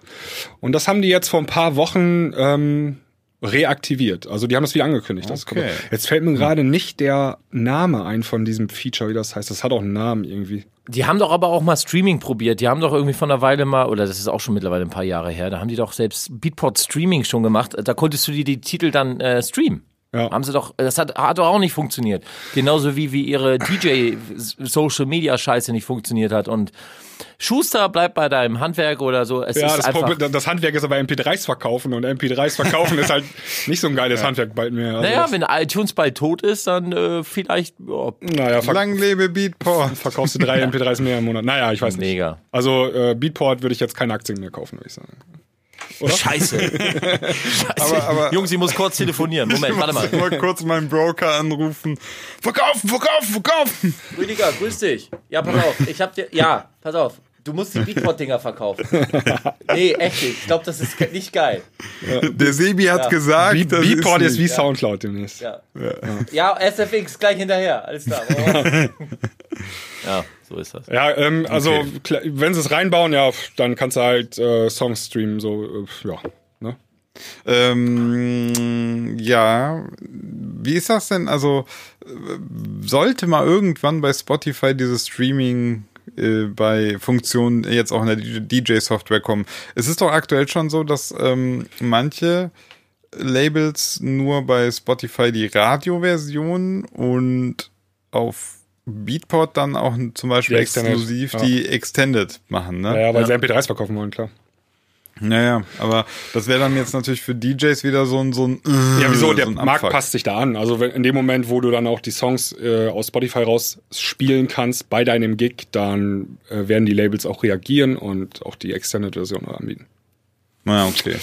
Und das haben die jetzt vor ein paar Wochen ähm, reaktiviert. Also die haben das wieder angekündigt. Das Okay. kommt. Jetzt fällt mir gerade nicht der Name ein von diesem Feature, wie das heißt. Das hat auch einen Namen irgendwie. Die haben doch aber auch mal Streaming probiert. Die haben doch irgendwie von einer Weile mal, oder das ist auch schon mittlerweile ein paar Jahre her, da haben die doch selbst Beatport Streaming schon gemacht. Da konntest du dir die Titel dann äh, streamen. Ja. Haben sie doch, das hat, hat doch auch nicht funktioniert. Genauso wie, wie ihre DJ-Social-Media-Scheiße nicht funktioniert hat. Und Schuster bleibt bei deinem Handwerk oder so. Es Ja, ist das, einfach, Problem, das Handwerk ist aber MP3s verkaufen und MP3s verkaufen ist halt nicht so ein geiles Handwerk bald mehr. Also naja, wenn iTunes bald tot ist, dann äh, vielleicht, ja, naja, ver Lang lebe Beatport. verkaufst du drei MP3s mehr im Monat. Naja, ich weiß nicht. Mega. Also äh, Beatport würde ich jetzt keine Aktien mehr kaufen, würde ich sagen. Oder? Scheiße. Scheiße. Aber- aber- Jungs, ich muss kurz telefonieren. Moment, warte mal. Ich mal kurz meinen Broker anrufen. Verkaufen, verkaufen, verkaufen. Rüdiger, grüß dich. Ja, pass auf. Ich hab dir. Ja, pass auf. Du musst die Beatport-Dinger verkaufen. Nee, echt nicht. Ich glaube, das ist nicht geil. Der Sebi hat gesagt, Be das Beatport ist, ist wie. Soundcloud demnächst. Ja. Ja, SFX gleich hinterher. Alles klar. ja, so ist das. Ja, ähm, also Okay. wenn sie es reinbauen, ja, dann kannst du halt äh, Songs streamen, so, äh, ja. Ne? Ähm, ja, wie ist das denn? Also äh, sollte mal irgendwann bei Spotify dieses Streaming äh, bei Funktionen jetzt auch in der DJ-Software kommen. Es ist doch aktuell schon so, dass ähm, manche Labels nur bei Spotify die Radioversion und auf Beatport dann auch zum Beispiel Die Extended, exklusiv ja. die Extended machen, ne? Ja, weil Ja. sie MP3s verkaufen wollen, klar. Naja, aber das wäre dann jetzt natürlich für DJs wieder so ein so ein äh, Ja, wieso? Der so ein Markt passt sich da an. Also wenn, in dem Moment, wo du dann auch die Songs äh, aus Spotify raus spielen kannst bei deinem Gig, dann äh, werden die Labels auch reagieren und auch die Extended-Version anbieten. Na, okay.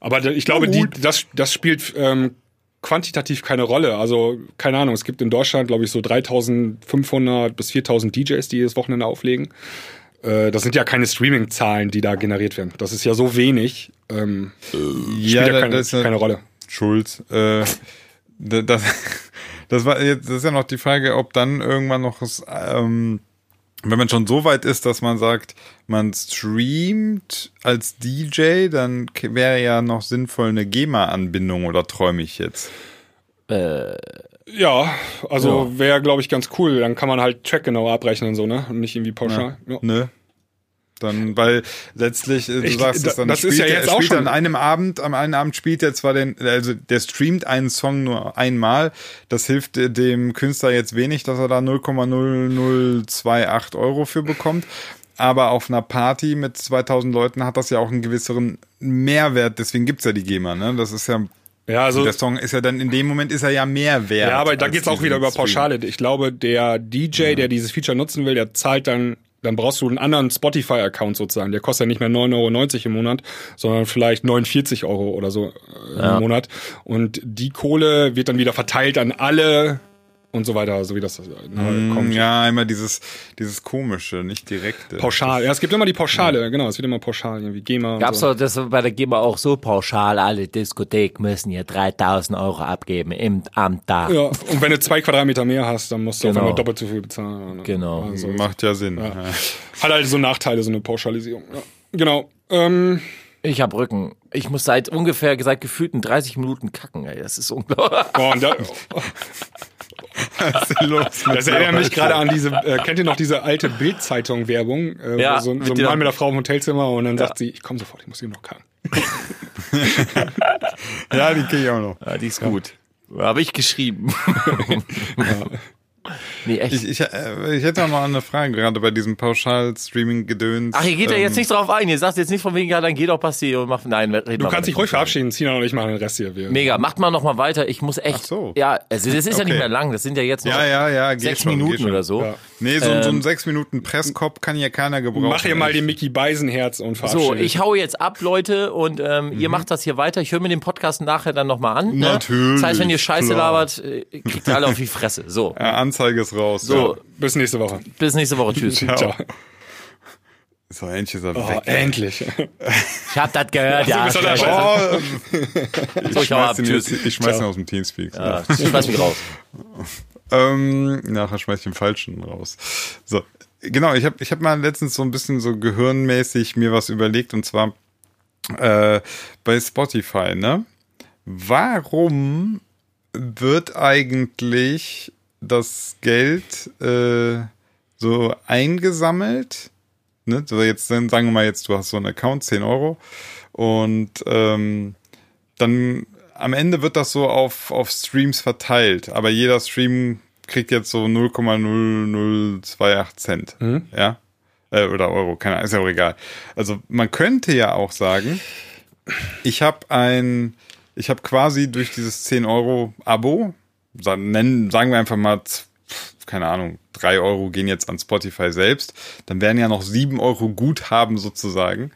Aber da- ich glaube, die, das, das spielt ähm, quantitativ keine Rolle. Also keine Ahnung, es gibt in Deutschland, glaube ich, so 3500 bis 4000 DJs, die jedes Wochenende auflegen. Äh, das sind ja keine Streaming-Zahlen, die da generiert werden. Das ist ja so wenig. Ähm, spielt ja, keine, das ist ja- keine Rolle. Schulz. Äh, da- das, das war jetzt, das ist ja noch die Frage, ob dann irgendwann noch, ähm, wenn man schon so weit ist, dass man sagt, man streamt als DJ, dann wäre ja noch sinnvoll eine GEMA-Anbindung oder träume ich jetzt? Ja, also wäre, glaube ich, ganz cool. Dann kann man halt Track genau abrechnen, so, ne? Und nicht irgendwie pauschal. Ja. Ne? Dann, weil letztlich, äh, du Ich- sagst es da- dann, das ist spielt ja er- jetzt er auch spielt schon- an einem Abend, am einen Abend spielt er zwar den, also der streamt einen Song nur einmal, das hilft äh, dem Künstler jetzt wenig, dass er da 0,0028 Euro für bekommt. Aber auf einer Party mit 2000 Leuten hat das ja auch einen gewisseren Mehrwert, deswegen gibt's ja die GEMA, ne? Das ist ja, Ja, also der Song ist ja dann, in dem Moment ist er ja mehr wert. Ja, aber da als geht's auch wieder über. Pauschale. Ich glaube, der DJ, der dieses Feature nutzen will, der zahlt dann, dann brauchst du einen anderen Spotify-Account sozusagen. Der kostet ja nicht mehr 9,90 Euro im Monat, sondern vielleicht 49 Euro oder so äh, im Monat. Und die Kohle wird dann wieder verteilt an alle und so weiter, so wie das äh, Mm, kommt. Ja, immer dieses, dieses komische, nicht direkte. Pauschal. Ja, es gibt immer die Pauschale, genau, es wird immer pauschal, irgendwie GEMA Gab's so. doch das bei der GEMA auch so pauschal, alle Diskotheken müssen hier 3000 Euro abgeben im, am Tag. Ja, und wenn du zwei Quadratmeter mehr hast, dann musst du auf Genau. einmal doppelt so viel bezahlen. Genau. Also, Macht ja Sinn. Hat halt so Nachteile, so eine Pauschalisierung. Ja. Genau. Ähm, Ich hab Rücken. Ich muss seit ungefähr, seit gefühlten 30 Minuten kacken, ey. Das ist unglaublich. Boah, und da, Was ist los mit das erinnert mich gerade an diese, äh, kennt ihr noch diese alte Bild-Zeitung-Werbung? Äh, Ja, so, mit so ein der- Mann mit der Frau im Hotelzimmer und dann sagt sie, ich komme sofort, ich muss eben noch kacken. Ja, die kriege ich auch noch. Ja, die ist gut. Habe ich geschrieben. nee, echt. Ich, ich, äh, ich hätte auch noch eine Frage, gerade bei diesem Pauschal-Streaming-Gedöns. Ach, ihr geht ja Ähm, jetzt nicht drauf ein. Ihr sagt jetzt nicht von wegen, ja, dann geh doch Basti und mach. Nein, red Du kannst dich ruhig verabschieden, Sina und ich machen den Rest hier. Wir, Mega, macht mal noch mal weiter. Ich muss echt. Ach so. Ja, also das ist ja Okay. nicht mehr lang. Das sind ja jetzt noch Ja, ja, ja, geht sechs schon, Minuten geht oder so. Ja. Nee, so, so ein Ähm, sechs Minuten Presskopf kann ja keiner gebrauchen. Mach hier mal den Mickey Beisenherz und verabschiede So, ich hau jetzt ab, Leute, und ähm, ihr macht das hier weiter. Ich höre mir den Podcast nachher dann nochmal an. Ne? Natürlich, Das heißt, wenn ihr Scheiße klar. labert, äh, kriegt ihr alle auf die Fresse. So, Ja, Anzeige ist raus. so, Bis nächste Woche. bis nächste Woche. Tschüss. Ciao. So, endlich ist er Oh, weg. endlich. Ich hab das gehört, ja. Oh, So, ich hau ab. Tschüss. jetzt, ich schmeiß ihn aus dem Teamspeak. Ja, ich schmeiß mich raus. Ähm, nachher schmeiß ich den falschen raus. So, genau, ich habe ich hab mal letztens so ein bisschen so gehirnmäßig mir was überlegt und zwar äh, bei Spotify, ne? Warum wird eigentlich das Geld äh, so eingesammelt? Ne? So jetzt sagen wir mal jetzt, du hast so einen Account, 10 Euro und ähm, dann am Ende wird das so auf, auf Streams verteilt, aber jeder Stream kriegt jetzt so 0,0028 Cent. Ja. Äh, oder Euro, keine Ahnung, ist ja auch egal. Also man könnte ja auch sagen, ich habe ein, ich habe quasi durch dieses 10 Euro Abo, nennen, sagen wir einfach mal, keine Ahnung, 3 Euro gehen jetzt an Spotify selbst, dann wären ja noch 7 Euro Guthaben sozusagen.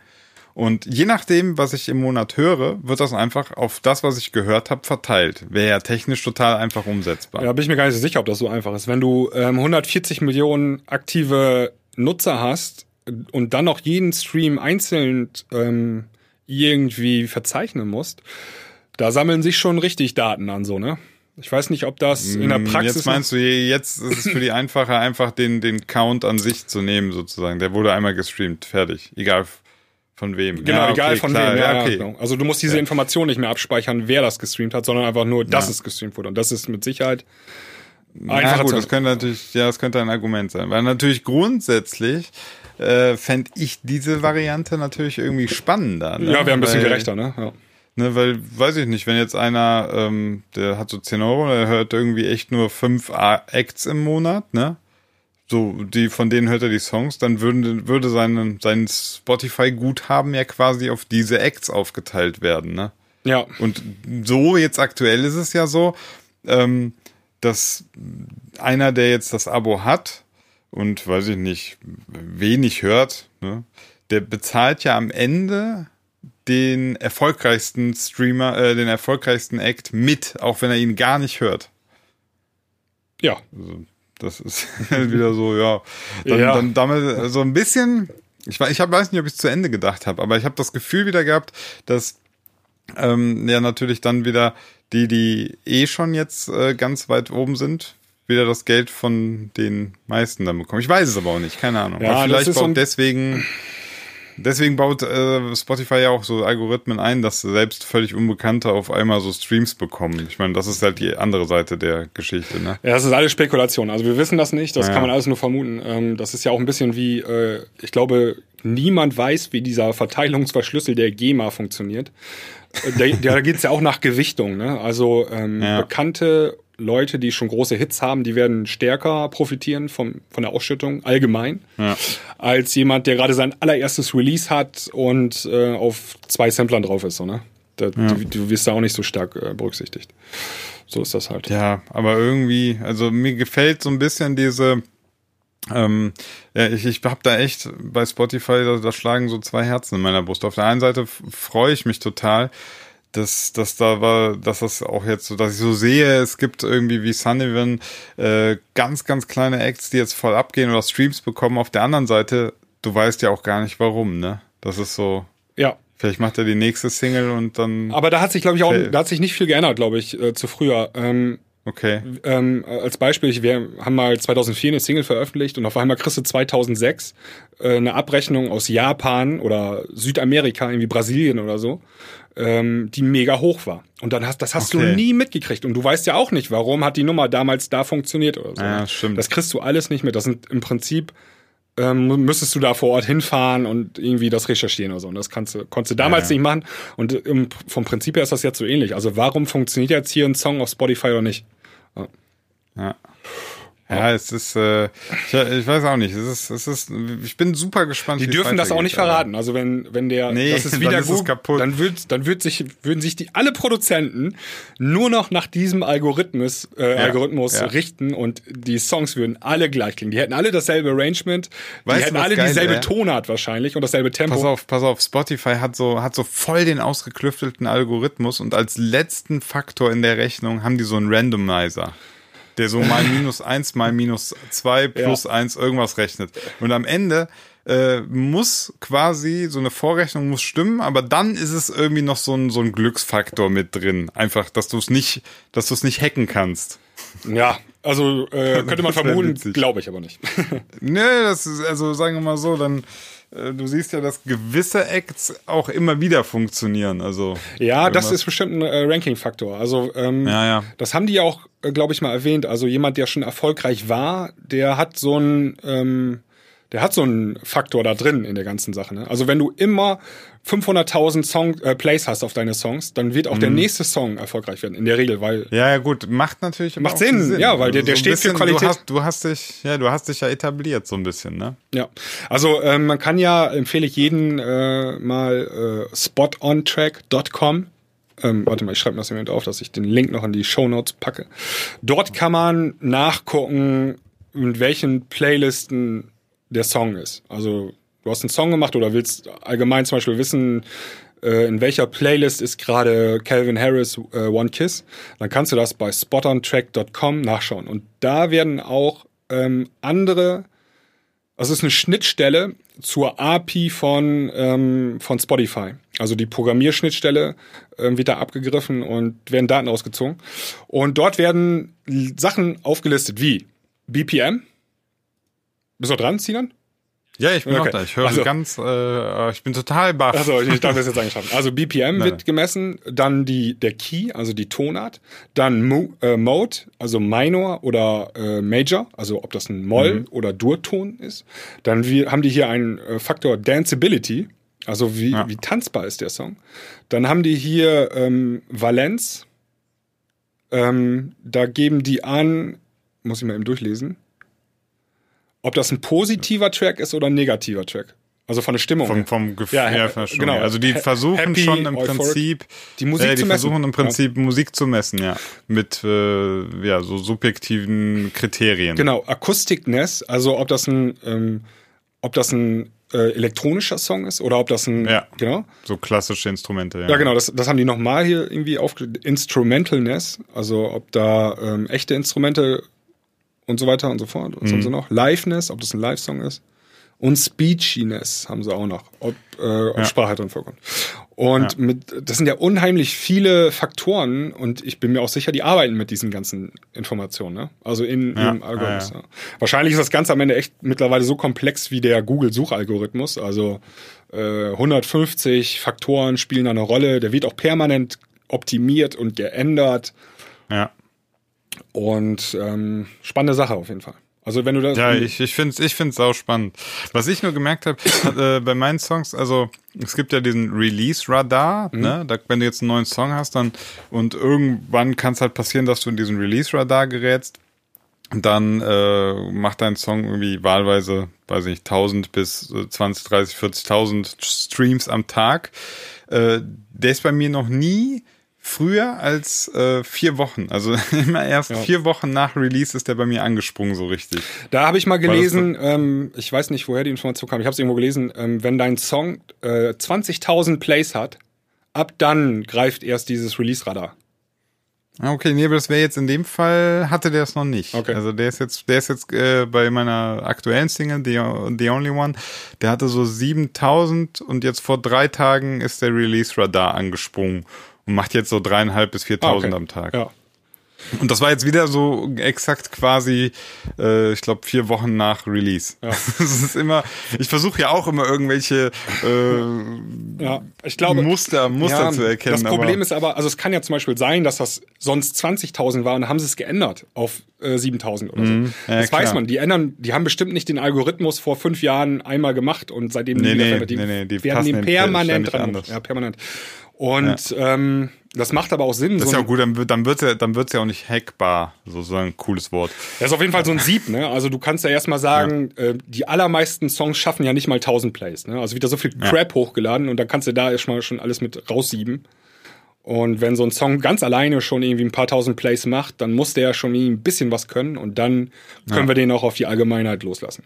Und je nachdem, was ich im Monat höre, wird das einfach auf das, was ich gehört habe, verteilt. Wäre ja technisch total einfach umsetzbar. Ja, bin ich mir gar nicht so sicher, ob das so einfach ist. Wenn du ähm, 140 Millionen aktive Nutzer hast und dann noch jeden Stream einzeln ähm, irgendwie verzeichnen musst, da sammeln sich schon richtig Daten an, so, ne? Ich weiß nicht, ob das in der Mm, Praxis. Jetzt meinst du, jetzt ist es für die einfacher, einfach den, den Count an sich zu nehmen, sozusagen. Der wurde einmal gestreamt, fertig. Egal von wem. Genau, Ja, okay, egal von klar, wem. Ja, ja, okay. ja, genau. Also du musst diese Information nicht mehr abspeichern, wer das gestreamt hat, sondern einfach nur, dass Ja. es gestreamt wurde. Und das ist mit Sicherheit Ja, einfacher gut, das könnte natürlich, ja, das könnte ein Argument sein. Weil natürlich grundsätzlich äh, fände ich diese Variante natürlich irgendwie spannender. Ne? Ja, wäre ein bisschen Weil- gerechter, ne? Ja. Ne, weil, weiß ich nicht, wenn jetzt einer, ähm, der hat so 10 Euro, der hört irgendwie echt nur fünf A- Acts im Monat, ne? So, die, von denen hört er die Songs, dann würde, würde sein, sein Spotify-Guthaben ja quasi auf diese Acts aufgeteilt werden, ne? ja. Und so jetzt aktuell ist es ja so, ähm, dass einer, der jetzt das Abo hat und weiß ich nicht, wenig hört, ne, der bezahlt ja am Ende den erfolgreichsten Streamer, äh, den erfolgreichsten Act mit, auch wenn er ihn gar nicht hört. Ja. Das ist wieder so, ja. Dann, Ja. dann damit so ein bisschen, ich, weiß- ich hab, weiß nicht, ob ich es zu Ende gedacht habe, aber ich habe das Gefühl wieder gehabt, dass ähm, ja natürlich dann wieder die, die eh schon jetzt äh, ganz weit oben sind, wieder das Geld von den meisten dann bekommen. Ich weiß es aber auch nicht, keine Ahnung. Ja, aber vielleicht ein- deswegen, deswegen baut äh, Spotify ja auch so Algorithmen ein, dass selbst völlig Unbekannte auf einmal so Streams bekommen. Ich meine, das ist halt die andere Seite der Geschichte, ne? Ja, das ist alles Spekulation. Also wir wissen das nicht, das Ja. kann man alles nur vermuten. Ähm, das ist ja auch ein bisschen wie, äh, ich glaube, niemand weiß, wie dieser Verteilungsverschlüssel der GEMA funktioniert. Äh, Da, da geht's ja auch nach Gewichtung. Ne? Also ähm, Ja. bekannte Leute, die schon große Hits haben, die werden stärker profitieren vom, von der Ausschüttung allgemein, Ja. als jemand, der gerade sein allererstes Release hat und äh, auf zwei Samplern drauf ist. So, ne? Da, du, du wirst da auch nicht so stark äh, berücksichtigt. So ist das halt. Ja, aber irgendwie, also mir gefällt so ein bisschen diese, ähm, ja, ich, ich hab da echt bei Spotify, da, da schlagen so zwei Herzen in meiner Brust. Auf der einen Seite freue ich mich total, dass, dass da war, dass das auch jetzt so, dass ich so sehe, es gibt irgendwie wie Sunnyvan äh, ganz, ganz kleine Acts, die jetzt voll abgehen oder Streams bekommen. Auf der anderen Seite, du weißt ja auch gar nicht warum, ne? Das ist so, Ja, vielleicht macht er die nächste Single und dann. Aber da hat sich, glaube ich, auch, da hat sich nicht viel geändert, glaube ich, äh, zu früher. Ähm, Okay. Ähm, als Beispiel, wir haben mal 2004 eine Single veröffentlicht und auf einmal kriegst du 2006 äh, eine Abrechnung aus Japan oder Südamerika, irgendwie Brasilien oder so, ähm, die mega hoch war. Und dann hast, das hast Okay. du nie mitgekriegt. Und du weißt ja auch nicht, warum hat die Nummer damals da funktioniert oder so. Ja, stimmt. Das kriegst du alles nicht mit. Das sind im Prinzip ähm, müsstest du da vor Ort hinfahren und irgendwie das recherchieren oder so. Und das kannst du, konntest du damals Ja, ja. nicht machen. Und im, vom Prinzip her ist das jetzt so ähnlich. Also warum funktioniert jetzt hier ein Song auf Spotify oder nicht? Ja. Ja, es ist, äh, ich, ich weiß auch nicht. Es ist, es ist, ich bin super gespannt. Die dürfen das auch nicht verraten. Also wenn wenn der Nee, das ist dann wieder ist es gut, kaputt. dann wird dann wird sich würden sich die alle Produzenten nur noch nach diesem Algorithmus äh, Algorithmus ja. richten und die Songs würden alle gleich klingen. Die hätten alle dasselbe Arrangement, die Weißt du, hätten alle geil dieselbe wär? Tonart wahrscheinlich und dasselbe Tempo. Pass auf, pass auf, Spotify hat so, hat so voll den ausgeklüftelten Algorithmus und als letzten Faktor in der Rechnung haben die so einen Randomizer, der so mal minus eins, mal minus zwei, plus eins irgendwas rechnet. Und am Ende äh, muss quasi, so eine Vorrechnung muss stimmen, aber dann ist es irgendwie noch so ein, so ein Glücksfaktor mit drin. Einfach, dass du es nicht, dass du es nicht hacken kannst. Ja, also äh, könnte man vermuten, glaube ich aber nicht. Nö, das ist, also sagen wir mal so, dann, du siehst ja, dass gewisse Acts auch immer wieder funktionieren. Also Ja, das ist bestimmt ein äh, Ranking-Faktor. Also ähm, Ja, ja. das haben die auch, äh, glaube ich, mal erwähnt. Also jemand, der schon erfolgreich war, der hat so einen, ähm, der hat so einen Faktor da drin in der ganzen Sache. Ne? Also wenn du immer 500.000 Song äh, Plays hast auf deine Songs, dann wird auch Mhm. der nächste Song erfolgreich werden. In der Regel, weil Ja, ja, gut, macht natürlich Macht auch Sinn, ja, weil der- der ein steht für bisschen, Qualität. Du hast, du hast dich, ja, du hast dich ja etabliert so ein bisschen, ne? Ja, also ähm, man kann ja, empfehle ich jeden äh, mal äh, spotontrack.com. Ähm, warte mal, ich schreibe mir das im Moment auf, dass ich den Link noch in die Show Notes packe. Dort kann man nachgucken, in welchen Playlisten der Song ist. Also du hast einen Song gemacht oder willst allgemein zum Beispiel wissen, äh, in welcher Playlist ist gerade Calvin Harris äh, One Kiss, dann kannst du das bei spotontrack.com nachschauen. Und da werden auch ähm, andere also es ist eine Schnittstelle zur API von, ähm, von Spotify. Also die Programmierschnittstelle ähm, wird da abgegriffen und werden Daten ausgezogen. Und dort werden Sachen aufgelistet wie BPM. Bist du dran, Sinan? Ja, ich bin Okay. auch da. Ich höre Also- ganz, äh, ich bin total baff. Also ich darf das jetzt angeschaut. Also BPM Nein, wird gemessen, dann die der Key, also die Tonart, dann Mo äh, Mode, also Minor oder äh, Major, also ob das ein Moll Mhm. oder Durton ist. Dann wir, haben die hier einen äh, Faktor Danceability, also wie, Ja. wie tanzbar ist der Song. Dann haben die hier ähm, Valenz. Ähm, da geben die an, muss ich mal eben durchlesen, ob das ein positiver Track ist oder ein negativer Track. Also von der Stimmung. her. vom, Gefühl, Ja, ja, von genau. Also die versuchen happy, schon im. Prinzip, Die Musik äh, die zu messen. versuchen im Prinzip Musik zu messen, ja, mit äh, ja so subjektiven Kriterien. Genau, Akustikness, also ob das ein, ähm, ob das ein äh, elektronischer Song ist oder ob das ein, Ja. genau. So klassische Instrumente. Ja, Ja, genau, das, das haben die nochmal hier irgendwie aufgestellt. Instrumentalness, also ob da ähm, echte Instrumente und so weiter und so fort. Was haben Mhm. sie noch? Liveness, ob das ein Live-Song ist. Und Speechiness haben sie auch noch, ob, äh, ob Sprache drin vorkommt. Und Ja. mit, das sind ja unheimlich viele Faktoren und ich bin mir auch sicher, die arbeiten mit diesen ganzen Informationen, ne? Also in Ja, ihrem Algorithmus. ja, Ja. Wahrscheinlich ist das Ganze am Ende echt mittlerweile so komplex wie der Google-Suchalgorithmus. Also äh, 150 Faktoren spielen da eine Rolle. Der wird auch permanent optimiert und geändert. ja. Und ähm, spannende Sache auf jeden Fall. Also wenn du das. Ja, ich, ich finde es ich find's sau spannend. Was ich nur gemerkt habe, äh, bei meinen Songs, also es gibt ja diesen Release-Radar, Mhm. ne? Da, wenn du jetzt einen neuen Song hast, dann und irgendwann kann es halt passieren, dass du in diesen Release-Radar gerätst. Dann äh, macht dein Song irgendwie wahlweise, weiß ich nicht, 1000 bis äh, 20, 30, 40.000 Streams am Tag. Äh, der ist bei mir noch nie früher als äh, vier Wochen. Also immer erst vier Wochen nach Release ist der bei mir angesprungen so richtig. Da habe ich mal gelesen, ähm, ich weiß nicht, woher die Information kam, ich habe es irgendwo gelesen, ähm, wenn dein Song äh, 20.000 Plays hat, ab dann greift erst dieses Release-Radar. Ah, Okay, nee, aber das wäre jetzt in dem Fall, hatte der es noch nicht. Okay. Also der ist jetzt, der ist jetzt äh, bei meiner aktuellen Single, The, The Only One, der hatte so 7000 und jetzt vor drei Tagen ist der Release-Radar angesprungen und macht jetzt so dreieinhalb bis Ah, 4000 am Tag. Ja. Und das war jetzt wieder so exakt quasi, äh, ich glaube, vier Wochen nach Release. Ja. Das ist immer, ich versuche ja auch immer irgendwelche äh, Ja, ich glaube. Muster, Muster ja, zu erkennen. Das Problem aber, ist aber, also es kann ja zum Beispiel sein, dass das sonst 20.000 war und dann haben sie es geändert auf äh, 7.000 oder so. Mhm. Ja, das klar. weiß man. Die ändern, die haben bestimmt nicht den Algorithmus vor fünf Jahren einmal gemacht und seitdem Nee, nie wieder nee, verändert. nee, nee, die werden den permanent dran. Ja, permanent. Und ähm, das macht aber auch Sinn. das ist so ja gut, dann wird dann wird's ja, dann wird's ja auch nicht hackbar, sozusagen ein cooles Wort. Das ist auf jeden Fall so ein Sieb, ne? Also du kannst ja erstmal sagen, äh, die allermeisten Songs schaffen ja nicht mal 1000 Plays, ne? Also wieder so viel Crap hochgeladen und dann kannst du da erstmal schon alles mit raussieben. Und wenn so ein Song ganz alleine schon irgendwie ein paar tausend Plays macht, dann muss der ja schon irgendwie ein bisschen was können und dann können wir den auch auf die Allgemeinheit loslassen.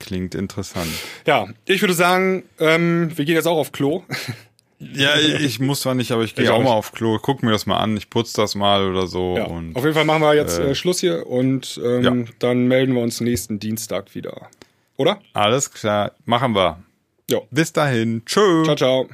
Klingt interessant. Ja, ich würde sagen, ähm, wir gehen jetzt auch auf Klo. Ja, ich muss zwar nicht, aber ich Ich gehe auch auch mal auf Klo, guck mir das mal an, ich putze das mal oder so Ja, und auf jeden Fall machen wir jetzt äh, Schluss hier und ähm, Ja. dann melden wir uns nächsten Dienstag wieder. Oder? alles klar, machen wir. Ja. Bis dahin, tschö. Ciao, ciao.